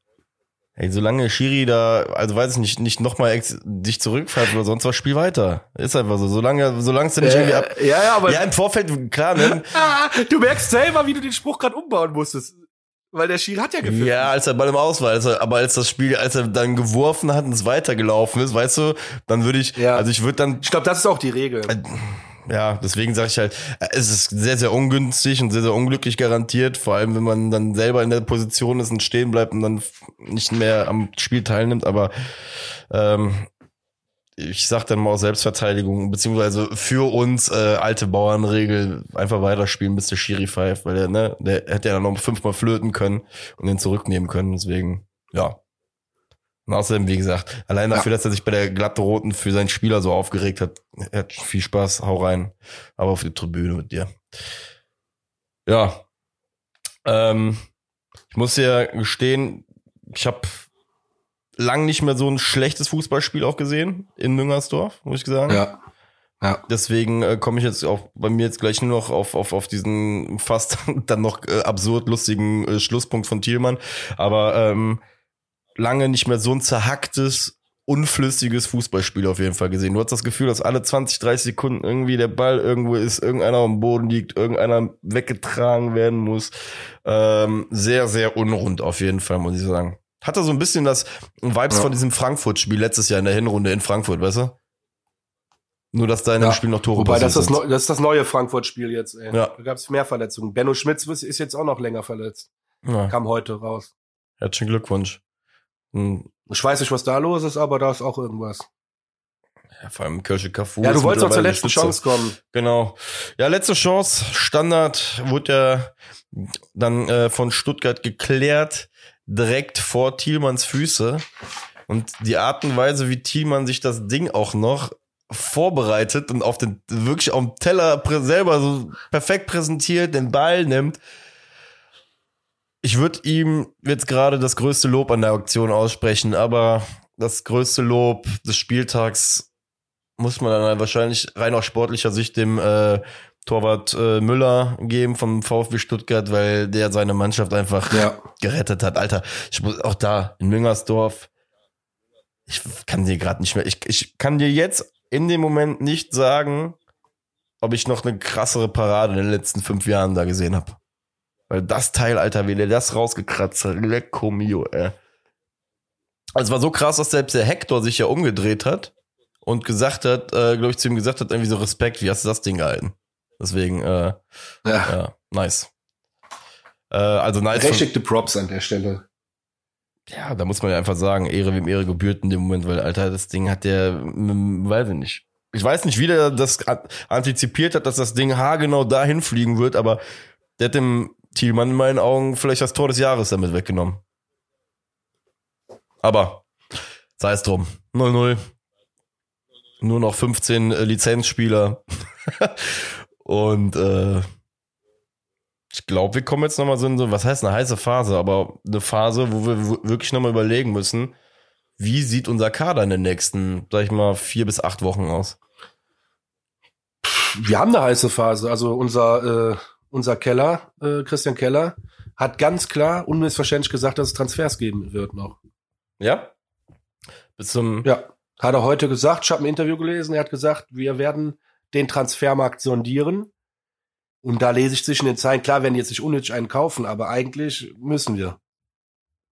Ey, solange Schiri da, also weiß ich nicht, nicht nochmal dich zurückfällt oder sonst was, spiel weiter. Ist einfach so. Solange, solange es nicht äh, irgendwie ab. Ja, ja, aber. Ja, im Vorfeld, klar, ne? du merkst selber, wie du den Spruch gerade umbauen musstest. Weil der Schiri hat ja gepfiffen. Ja, als er Ball im Aus war, als er, aber als das Spiel, als er dann geworfen hat und es weitergelaufen ist, weißt du, dann würde ich, ja. also ich würde dann. Ich glaube, das ist auch die Regel. Äh, ja, deswegen sage ich halt, es ist sehr, sehr ungünstig und sehr, sehr unglücklich garantiert, vor allem wenn man dann selber in der Position ist und stehen bleibt und dann nicht mehr am Spiel teilnimmt, aber ähm, ich sag dann mal aus Selbstverteidigung, beziehungsweise für uns äh, alte Bauernregel einfach weiterspielen, bis der Schiri pfeift, weil der, ne, der hätte ja dann noch fünfmal flöten können und den zurücknehmen können. Deswegen, ja. Und außerdem, wie gesagt, allein dafür, ja. dass er sich bei der glatte Roten für seinen Spieler so aufgeregt hat, hat viel Spaß, hau rein. Aber auf die Tribüne mit dir. Ja. Ähm, ich muss ja gestehen, ich habe lang nicht mehr so ein schlechtes Fußballspiel auch gesehen in Müngersdorf, muss ich sagen. Ja. Ja. Deswegen äh, komme ich jetzt auch bei mir jetzt gleich nur noch auf, auf, auf diesen fast dann noch äh, absurd lustigen äh, Schlusspunkt von Thielmann. Aber ähm, lange nicht mehr so ein zerhacktes, unflüssiges Fußballspiel auf jeden Fall gesehen. Du hast das Gefühl, dass alle 20, 30 Sekunden irgendwie der Ball irgendwo ist, irgendeiner am Boden liegt, irgendeiner weggetragen werden muss. Ähm, sehr, sehr unrund auf jeden Fall, muss ich sagen. Hatte so ein bisschen das Vibes ja. von diesem Frankfurt-Spiel letztes Jahr in der Hinrunde in Frankfurt, weißt du? Nur, dass da in ja. dem Spiel noch Tore Wobei, das ist, das, das ist das neue Frankfurt-Spiel jetzt, ey. Ja. Da gab es mehr Verletzungen. Benno Schmitz ist jetzt auch noch länger verletzt. Ja. Kam heute raus. Herzlichen Glückwunsch. Hm. Ich weiß nicht, was da los ist, aber da ist auch irgendwas. Ja, vor allem Kirsche Cafu. Ja, du wolltest auch zur letzten Chance kommen. Genau. Ja, letzte Chance. Standard wurde ja dann äh, von Stuttgart geklärt, direkt vor Thielmanns Füße. Und die Art und Weise, wie Thielmann sich das Ding auch noch vorbereitet und auf den wirklich auf dem Teller selber so perfekt präsentiert, den Ball nimmt. Ich würde ihm jetzt gerade das größte Lob an der Auktion aussprechen, aber das größte Lob des Spieltags muss man dann wahrscheinlich rein aus sportlicher Sicht dem äh, Torwart äh, Müller geben vom VfB Stuttgart, weil der seine Mannschaft einfach ja. gerettet hat. Alter, ich muss auch da in Müngersdorf. Ich kann dir gerade nicht mehr. Ich, ich kann dir jetzt in dem Moment nicht sagen, ob ich noch eine krassere Parade in den letzten fünf Jahren da gesehen habe. Weil das Teil, Alter, wie der das rausgekratzt hat, lecco mio, ey. Also es war so krass, dass selbst der Hector sich ja umgedreht hat und gesagt hat, äh, glaube ich, zu ihm gesagt hat, irgendwie so Respekt, wie hast du das Ding gehalten? Deswegen, äh, ja. ja nice. Äh, also nice. Berechtigte Props an der Stelle. Ja, da muss man ja einfach sagen, Ehre wem Ehre gebührt in dem Moment, weil, Alter, das Ding hat der, weiß ich nicht. Ich weiß nicht, wie der das antizipiert hat, dass das Ding haargenau dahin fliegen wird, aber der hat dem Thielmann in meinen Augen vielleicht das Tor des Jahres damit weggenommen. Aber sei es drum. 0-0. Nur noch 15 äh, Lizenzspieler. Und äh, ich glaube, wir kommen jetzt nochmal so in so, was heißt eine heiße Phase, aber eine Phase, wo wir wirklich nochmal überlegen müssen, wie sieht unser Kader in den nächsten, sag ich mal, vier bis acht Wochen aus? Wir haben eine heiße Phase. Also unser, äh, unser Keller, äh, Christian Keller, hat ganz klar unmissverständlich gesagt, dass es Transfers geben wird noch. Ja? Bis zum. Ja. Hat er heute gesagt, ich habe ein Interview gelesen, er hat gesagt, wir werden den Transfermarkt sondieren und da lese ich zwischen den Zeilen, klar, werden jetzt nicht unnötig einen kaufen, aber eigentlich müssen wir.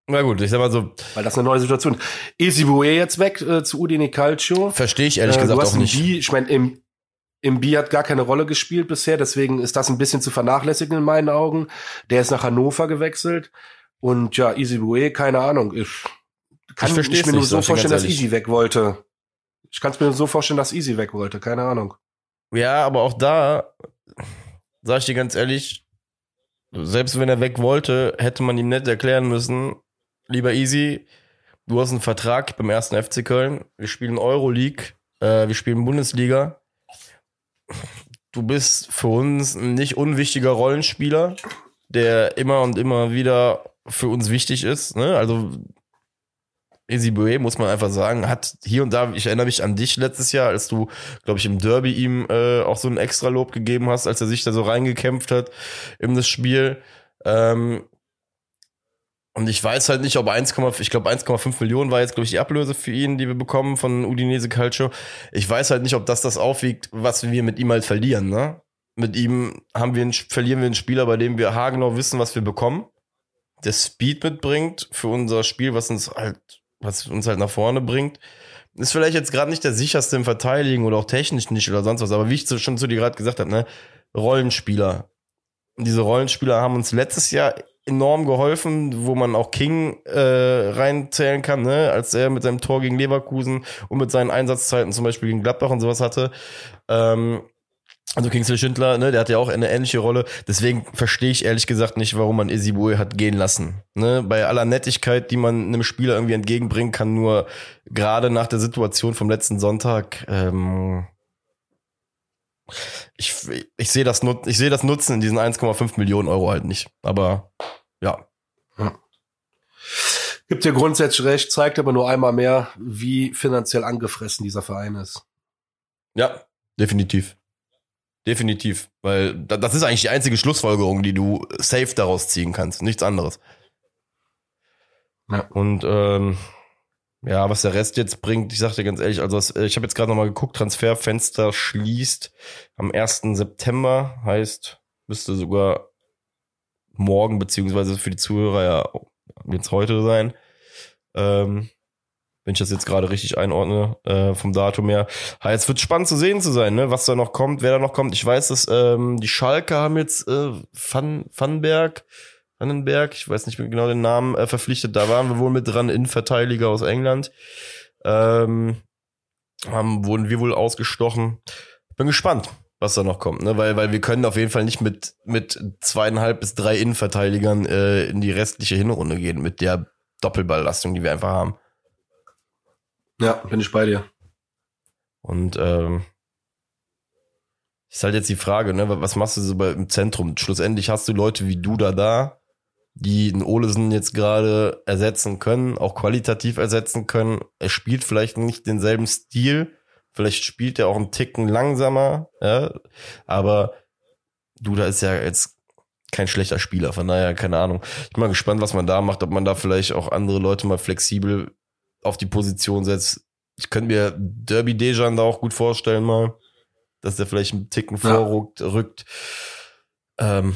Na gut, ich sag mal so. Weil das eine neue Situation. Isibue jetzt weg äh, zu Udine Calcio. Verstehe ich ehrlich äh, gesagt auch nicht. B, ich meine, im, im B hat gar keine Rolle gespielt bisher, deswegen ist das ein bisschen zu vernachlässigen in meinen Augen. Der ist nach Hannover gewechselt. Und ja, Isibue, keine Ahnung. Ich kann ich, ich mir nur so vorstellen, dass Easy weg wollte. Ich kann es mir nur so vorstellen, dass Easy weg wollte. Keine Ahnung. Ja, aber auch da sag ich dir ganz ehrlich, selbst wenn er weg wollte, hätte man ihm nicht erklären müssen, lieber Easy, du hast einen Vertrag beim ersten FC Köln, wir spielen Euroleague, äh, wir spielen Bundesliga. Du bist für uns ein nicht unwichtiger Rollenspieler, der immer und immer wieder für uns wichtig ist. Ne? Also Ezibue, muss man einfach sagen, hat hier und da, ich erinnere mich an dich letztes Jahr, als du, glaube ich, im Derby ihm äh, auch so ein extra Lob gegeben hast, als er sich da so reingekämpft hat in das Spiel. Ähm, und ich weiß halt nicht, ob 1, ich glaube 1,5 Millionen war jetzt, glaube ich, die Ablöse für ihn, die wir bekommen von Udinese Calcio. Ich weiß halt nicht, ob das das aufwiegt, was wir mit ihm halt verlieren, ne? Mit ihm haben wir einen, verlieren wir einen Spieler, bei dem wir haargenau wissen, was wir bekommen. Der Speed mitbringt für unser Spiel, was uns halt was uns halt nach vorne bringt. Ist vielleicht jetzt gerade nicht der sicherste im Verteidigen oder auch technisch nicht oder sonst was, aber wie ich schon zu dir gerade gesagt habe, ne, Rollenspieler. Und diese Rollenspieler haben uns letztes Jahr enorm geholfen, wo man auch King äh, reinzählen kann, ne? als er mit seinem Tor gegen Leverkusen und mit seinen Einsatzzeiten zum Beispiel gegen Gladbach und sowas hatte. Ähm, Also Kingsley Schindler, ne, der hat ja auch eine ähnliche Rolle. Deswegen verstehe ich ehrlich gesagt nicht, warum man Isibue hat gehen lassen. Ne, bei aller Nettigkeit, die man einem Spieler irgendwie entgegenbringen kann, nur gerade nach der Situation vom letzten Sonntag, ähm, ich, ich sehe das, ich sehe das Nutzen in diesen 1,5 Millionen Euro halt nicht. Aber ja. ja. Gibt dir grundsätzlich recht, zeigt aber nur einmal mehr, wie finanziell angefressen dieser Verein ist. Ja, definitiv. Definitiv, weil das ist eigentlich die einzige Schlussfolgerung, die du safe daraus ziehen kannst, nichts anderes. Ja. Und ähm, ja, was der Rest jetzt bringt, ich sag dir ganz ehrlich, also ich habe jetzt gerade nochmal geguckt, Transferfenster schließt am 1. September, heißt, müsste sogar morgen, beziehungsweise für die Zuhörer ja jetzt heute sein. Ähm, wenn ich das jetzt gerade richtig einordne, äh, vom Datum her. Ha, jetzt wird spannend zu sehen zu sein, ne, was da noch kommt, wer da noch kommt. Ich weiß, dass ähm, die Schalke haben jetzt äh, Van, Vanberg, Vandenberg, ich weiß nicht genau den Namen, äh, verpflichtet. Da waren wir wohl mit dran, Innenverteidiger aus England. Ähm, haben, wurden wir wohl ausgestochen. Bin gespannt, was da noch kommt, ne? Weil, weil wir können auf jeden Fall nicht mit, mit zweieinhalb bis drei Innenverteidigern äh, in die restliche Hinrunde gehen, mit der Doppelballlastung, die wir einfach haben. Ja, bin ich bei dir. Und ähm, ist halt jetzt die Frage, ne, was machst du so bei, im Zentrum? Schlussendlich hast du Leute wie du da die einen Olesen jetzt gerade ersetzen können, auch qualitativ ersetzen können. Er spielt vielleicht nicht denselben Stil, vielleicht spielt er auch einen Ticken langsamer, ja, aber Duda ist ja jetzt kein schlechter Spieler, von daher keine Ahnung. Ich bin mal gespannt, was man da macht, ob man da vielleicht auch andere Leute mal flexibel auf die Position setzt. Ich könnte mir Derby Dejan da auch gut vorstellen mal, dass der vielleicht einen Ticken ja. vorrückt. Rückt. Ähm,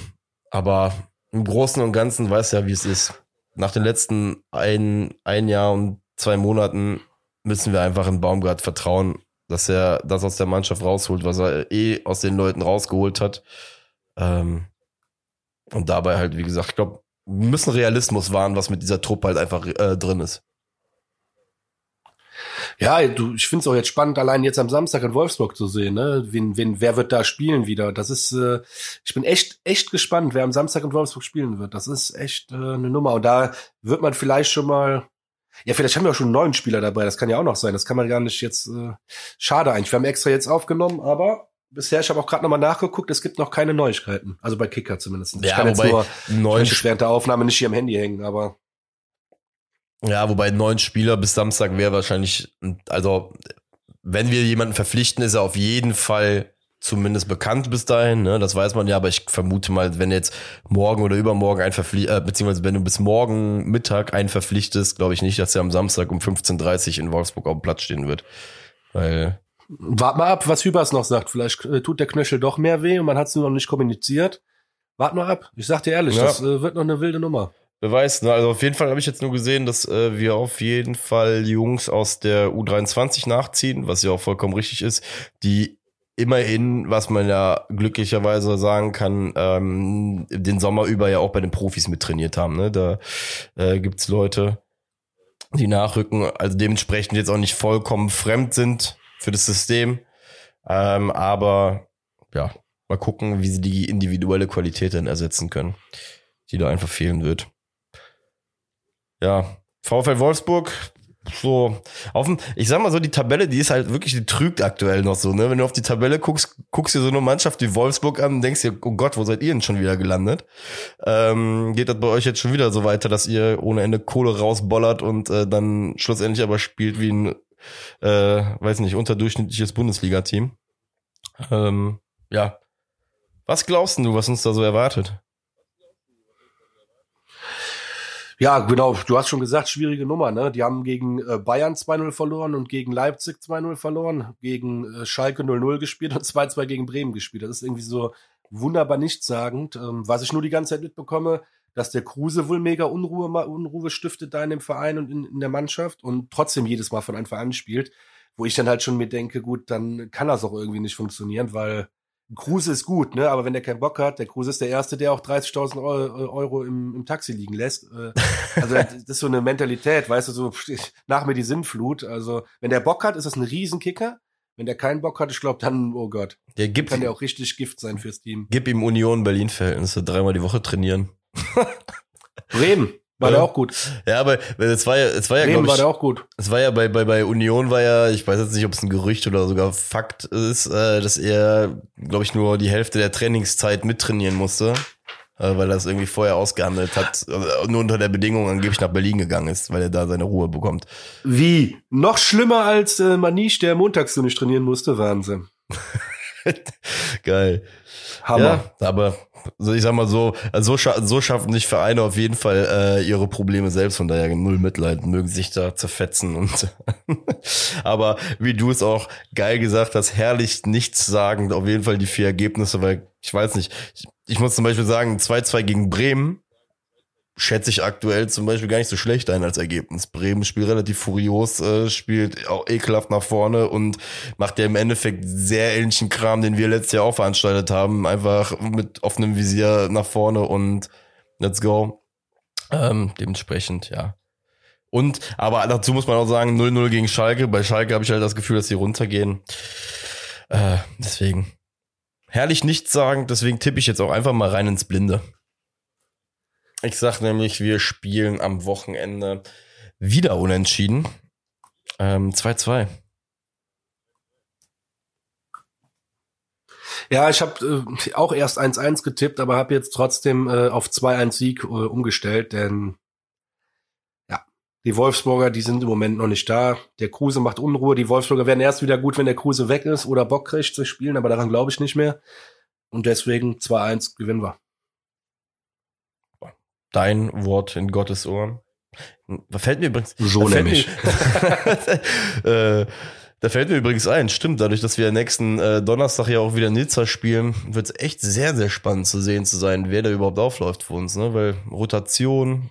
aber im Großen und Ganzen weiß ja, wie es ist. Nach den letzten ein, ein Jahr und zwei Monaten müssen wir einfach in Baumgart vertrauen, dass er das aus der Mannschaft rausholt, was er eh aus den Leuten rausgeholt hat. Ähm, und dabei halt, wie gesagt, ich glaube, wir müssen Realismus wahren, was mit dieser Truppe halt einfach äh, drin ist. Ja, du, ich finde es auch jetzt spannend, allein jetzt am Samstag in Wolfsburg zu sehen, ne? Wen, wen, wer wird da spielen wieder? Das ist, äh, ich bin echt, echt gespannt, wer am Samstag in Wolfsburg spielen wird. Das ist echt äh, eine Nummer. Und da wird man vielleicht schon mal, ja, vielleicht haben wir auch schon einen neuen Spieler dabei. Das kann ja auch noch sein. Das kann man gar nicht jetzt. Äh, schade eigentlich. Wir haben extra jetzt aufgenommen, aber bisher, ich habe auch gerade nochmal nachgeguckt, es gibt noch keine Neuigkeiten. Also bei Kicker zumindest. Ich ja, kann jetzt nur während der Aufnahme nicht hier am Handy hängen, aber. Ja, wobei neun Spieler bis Samstag wäre wahrscheinlich, also wenn wir jemanden verpflichten, ist er auf jeden Fall zumindest bekannt bis dahin, ne? Das weiß man ja, aber ich vermute mal, wenn jetzt morgen oder übermorgen ein verpflichtet, äh, beziehungsweise wenn du bis morgen Mittag einen verpflichtest, glaube ich nicht, dass er am Samstag um 15.30 Uhr in Wolfsburg auf dem Platz stehen wird. Weil. Wart mal ab, was Hübers noch sagt. Vielleicht äh, tut der Knöchel doch mehr weh und man hat es nur noch nicht kommuniziert. Wart mal ab. Ich sag dir ehrlich, ja. das äh, wird noch eine wilde Nummer. Beweis, ne? Also auf jeden Fall habe ich jetzt nur gesehen, dass äh, wir auf jeden Fall Jungs aus der U23 nachziehen, was ja auch vollkommen richtig ist, die immerhin, was man ja glücklicherweise sagen kann, ähm, den Sommer über ja auch bei den Profis mittrainiert haben. Ne? Da äh, gibt's Leute, die nachrücken, also dementsprechend jetzt auch nicht vollkommen fremd sind für das System. Ähm, aber ja, mal gucken, wie sie die individuelle Qualität dann ersetzen können, die da einfach fehlen wird ja, VfL Wolfsburg, so, dem, ich sag mal so, die Tabelle, die ist halt wirklich, die trügt aktuell noch so, ne? Wenn du auf die Tabelle guckst, guckst dir so eine Mannschaft wie Wolfsburg an und denkst dir, oh Gott, wo seid ihr denn schon wieder gelandet? Ähm, geht das bei euch jetzt schon wieder so weiter, dass ihr ohne Ende Kohle rausbollert und äh, dann schlussendlich aber spielt wie ein, äh, weiß nicht, unterdurchschnittliches Bundesliga-Team? Ähm, ja. Was glaubst du, was uns da so erwartet? Ja, genau. Du hast schon gesagt, schwierige Nummer. Ne? Die haben gegen äh, Bayern 2-0 verloren und gegen Leipzig 2-0 verloren, gegen äh, Schalke 0-0 gespielt und 2-2 gegen Bremen gespielt. Das ist irgendwie so wunderbar nichtssagend. Ähm, was ich nur die ganze Zeit mitbekomme, dass der Kruse wohl mega Unruhe, Unruhe stiftet da in dem Verein und in, in der Mannschaft und trotzdem jedes Mal von Anfang an spielt. Wo ich dann halt schon mir denke, gut, dann kann das auch irgendwie nicht funktionieren, weil Kruse ist gut, ne? Aber wenn der keinen Bock hat, der Kruse ist der Erste, der auch 30.000 Euro im, im Taxi liegen lässt. Äh, also das ist so eine Mentalität, weißt du, so nach mir die Sinnflut. Also wenn der Bock hat, ist das ein Riesenkicker. Wenn der keinen Bock hat, ich glaube, dann, oh Gott, der gibt, kann der auch richtig Gift sein fürs Team. Gib ihm Union Berlin-Verhältnisse, dreimal die Woche trainieren. Bremen. War ja. der auch gut. Ja, aber es war ja, es war ja, glaube ich, war der auch gut. Es war ja bei, bei, bei Union war ja, ich weiß jetzt nicht, ob es ein Gerücht oder sogar Fakt ist, äh, dass er, glaube ich, nur die Hälfte der Trainingszeit mittrainieren musste, äh, weil er es irgendwie vorher ausgehandelt hat, äh, nur unter der Bedingung angeblich nach Berlin gegangen ist, weil er da seine Ruhe bekommt. Wie? Noch schlimmer als äh, Manisch, der montags so nicht trainieren musste, Wahnsinn. Geil. Hammer. Ja, aber so ich sag mal so, so, scha so schaffen sich Vereine auf jeden Fall äh, ihre Probleme selbst, von daher null Mitleid, mögen sich da zerfetzen und aber wie du es auch geil gesagt hast, herrlich nichts sagen, auf jeden Fall die vier Ergebnisse, weil ich weiß nicht, ich, ich muss zum Beispiel sagen, 2-2 gegen Bremen schätze ich aktuell zum Beispiel gar nicht so schlecht ein als Ergebnis. Bremen spielt relativ furios, äh, spielt auch ekelhaft nach vorne und macht ja im Endeffekt sehr ähnlichen Kram, den wir letztes Jahr auch veranstaltet haben. Einfach mit offenem Visier nach vorne und let's go. Ähm, dementsprechend, ja. Und, aber dazu muss man auch sagen, 0-0 gegen Schalke. Bei Schalke habe ich halt das Gefühl, dass sie runtergehen. Äh, deswegen. Herrlich nichts sagen, deswegen tippe ich jetzt auch einfach mal rein ins Blinde. Ich sag nämlich, wir spielen am Wochenende wieder unentschieden. 2-2. Ähm, ja, ich habe äh, auch erst 1-1 getippt, aber habe jetzt trotzdem äh, auf 2-1 Sieg äh, umgestellt, denn ja, die Wolfsburger, die sind im Moment noch nicht da. Der Kruse macht Unruhe. Die Wolfsburger werden erst wieder gut, wenn der Kruse weg ist oder Bock kriegt zu spielen, aber daran glaube ich nicht mehr. Und deswegen 2-1 gewinnen wir dein Wort in Gottes Ohren. Da fällt mir übrigens. So nämlich. äh, da fällt mir übrigens ein, stimmt, dadurch, dass wir nächsten äh, Donnerstag ja auch wieder Nizza spielen, wird es echt sehr, sehr spannend zu sehen zu sein, wer da überhaupt aufläuft für uns, ne? Weil Rotation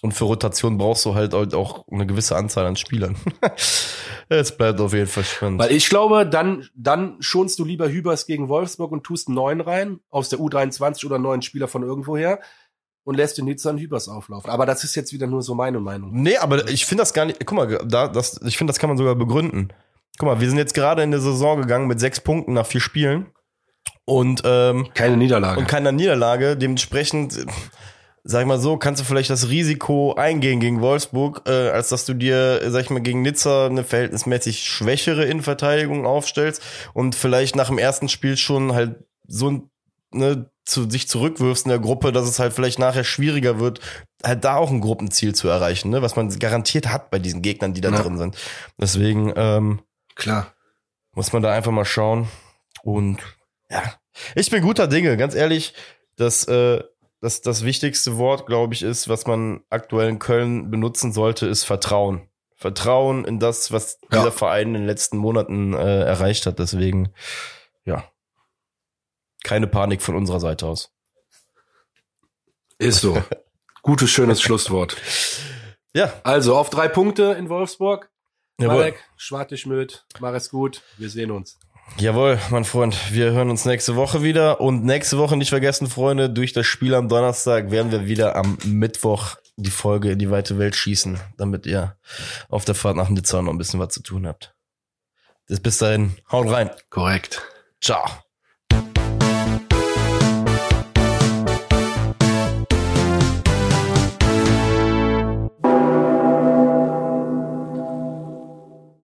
und für Rotation brauchst du halt auch eine gewisse Anzahl an Spielern. es bleibt auf jeden Fall spannend. Weil ich glaube, dann, dann schonst du lieber Hübers gegen Wolfsburg und tust einen neuen rein, aus der U23 oder neuen Spieler von irgendwoher und lässt den Nizza Hübers auflaufen. Aber das ist jetzt wieder nur so meine Meinung. Nee, aber ich finde das gar nicht, guck mal, da, das, ich finde, das kann man sogar begründen. Guck mal, wir sind jetzt gerade in der Saison gegangen mit sechs Punkten nach vier Spielen. Und ähm, keine Niederlage. Und keine Niederlage. Dementsprechend, sag ich mal so, kannst du vielleicht das Risiko eingehen gegen Wolfsburg, äh, als dass du dir, sag ich mal, gegen Nizza eine verhältnismäßig schwächere Innenverteidigung aufstellst und vielleicht nach dem ersten Spiel schon halt so ein ne, zu sich zurückwirfst in der Gruppe, dass es halt vielleicht nachher schwieriger wird, halt da auch ein Gruppenziel zu erreichen, ne, was man garantiert hat bei diesen Gegnern, die da ja. drin sind. Deswegen, ähm, klar, muss man da einfach mal schauen. Und ja, ich bin guter Dinge, ganz ehrlich, dass äh, das, das wichtigste Wort, glaube ich, ist, was man aktuell in Köln benutzen sollte, ist Vertrauen. Vertrauen in das, was ja. dieser Verein in den letzten Monaten äh, erreicht hat. Deswegen, ja, keine Panik von unserer Seite aus. Ist so. Gutes, schönes Schlusswort. Ja. Also auf drei Punkte in Wolfsburg. Marek, Schwartischmüt, mach es gut. Wir sehen uns. Jawohl, mein Freund. Wir hören uns nächste Woche wieder. Und nächste Woche nicht vergessen, Freunde, durch das Spiel am Donnerstag werden wir wieder am Mittwoch die Folge in die weite Welt schießen, damit ihr auf der Fahrt nach Nizza noch ein bisschen was zu tun habt. Bis dahin, haut rein. Korrekt. Ciao.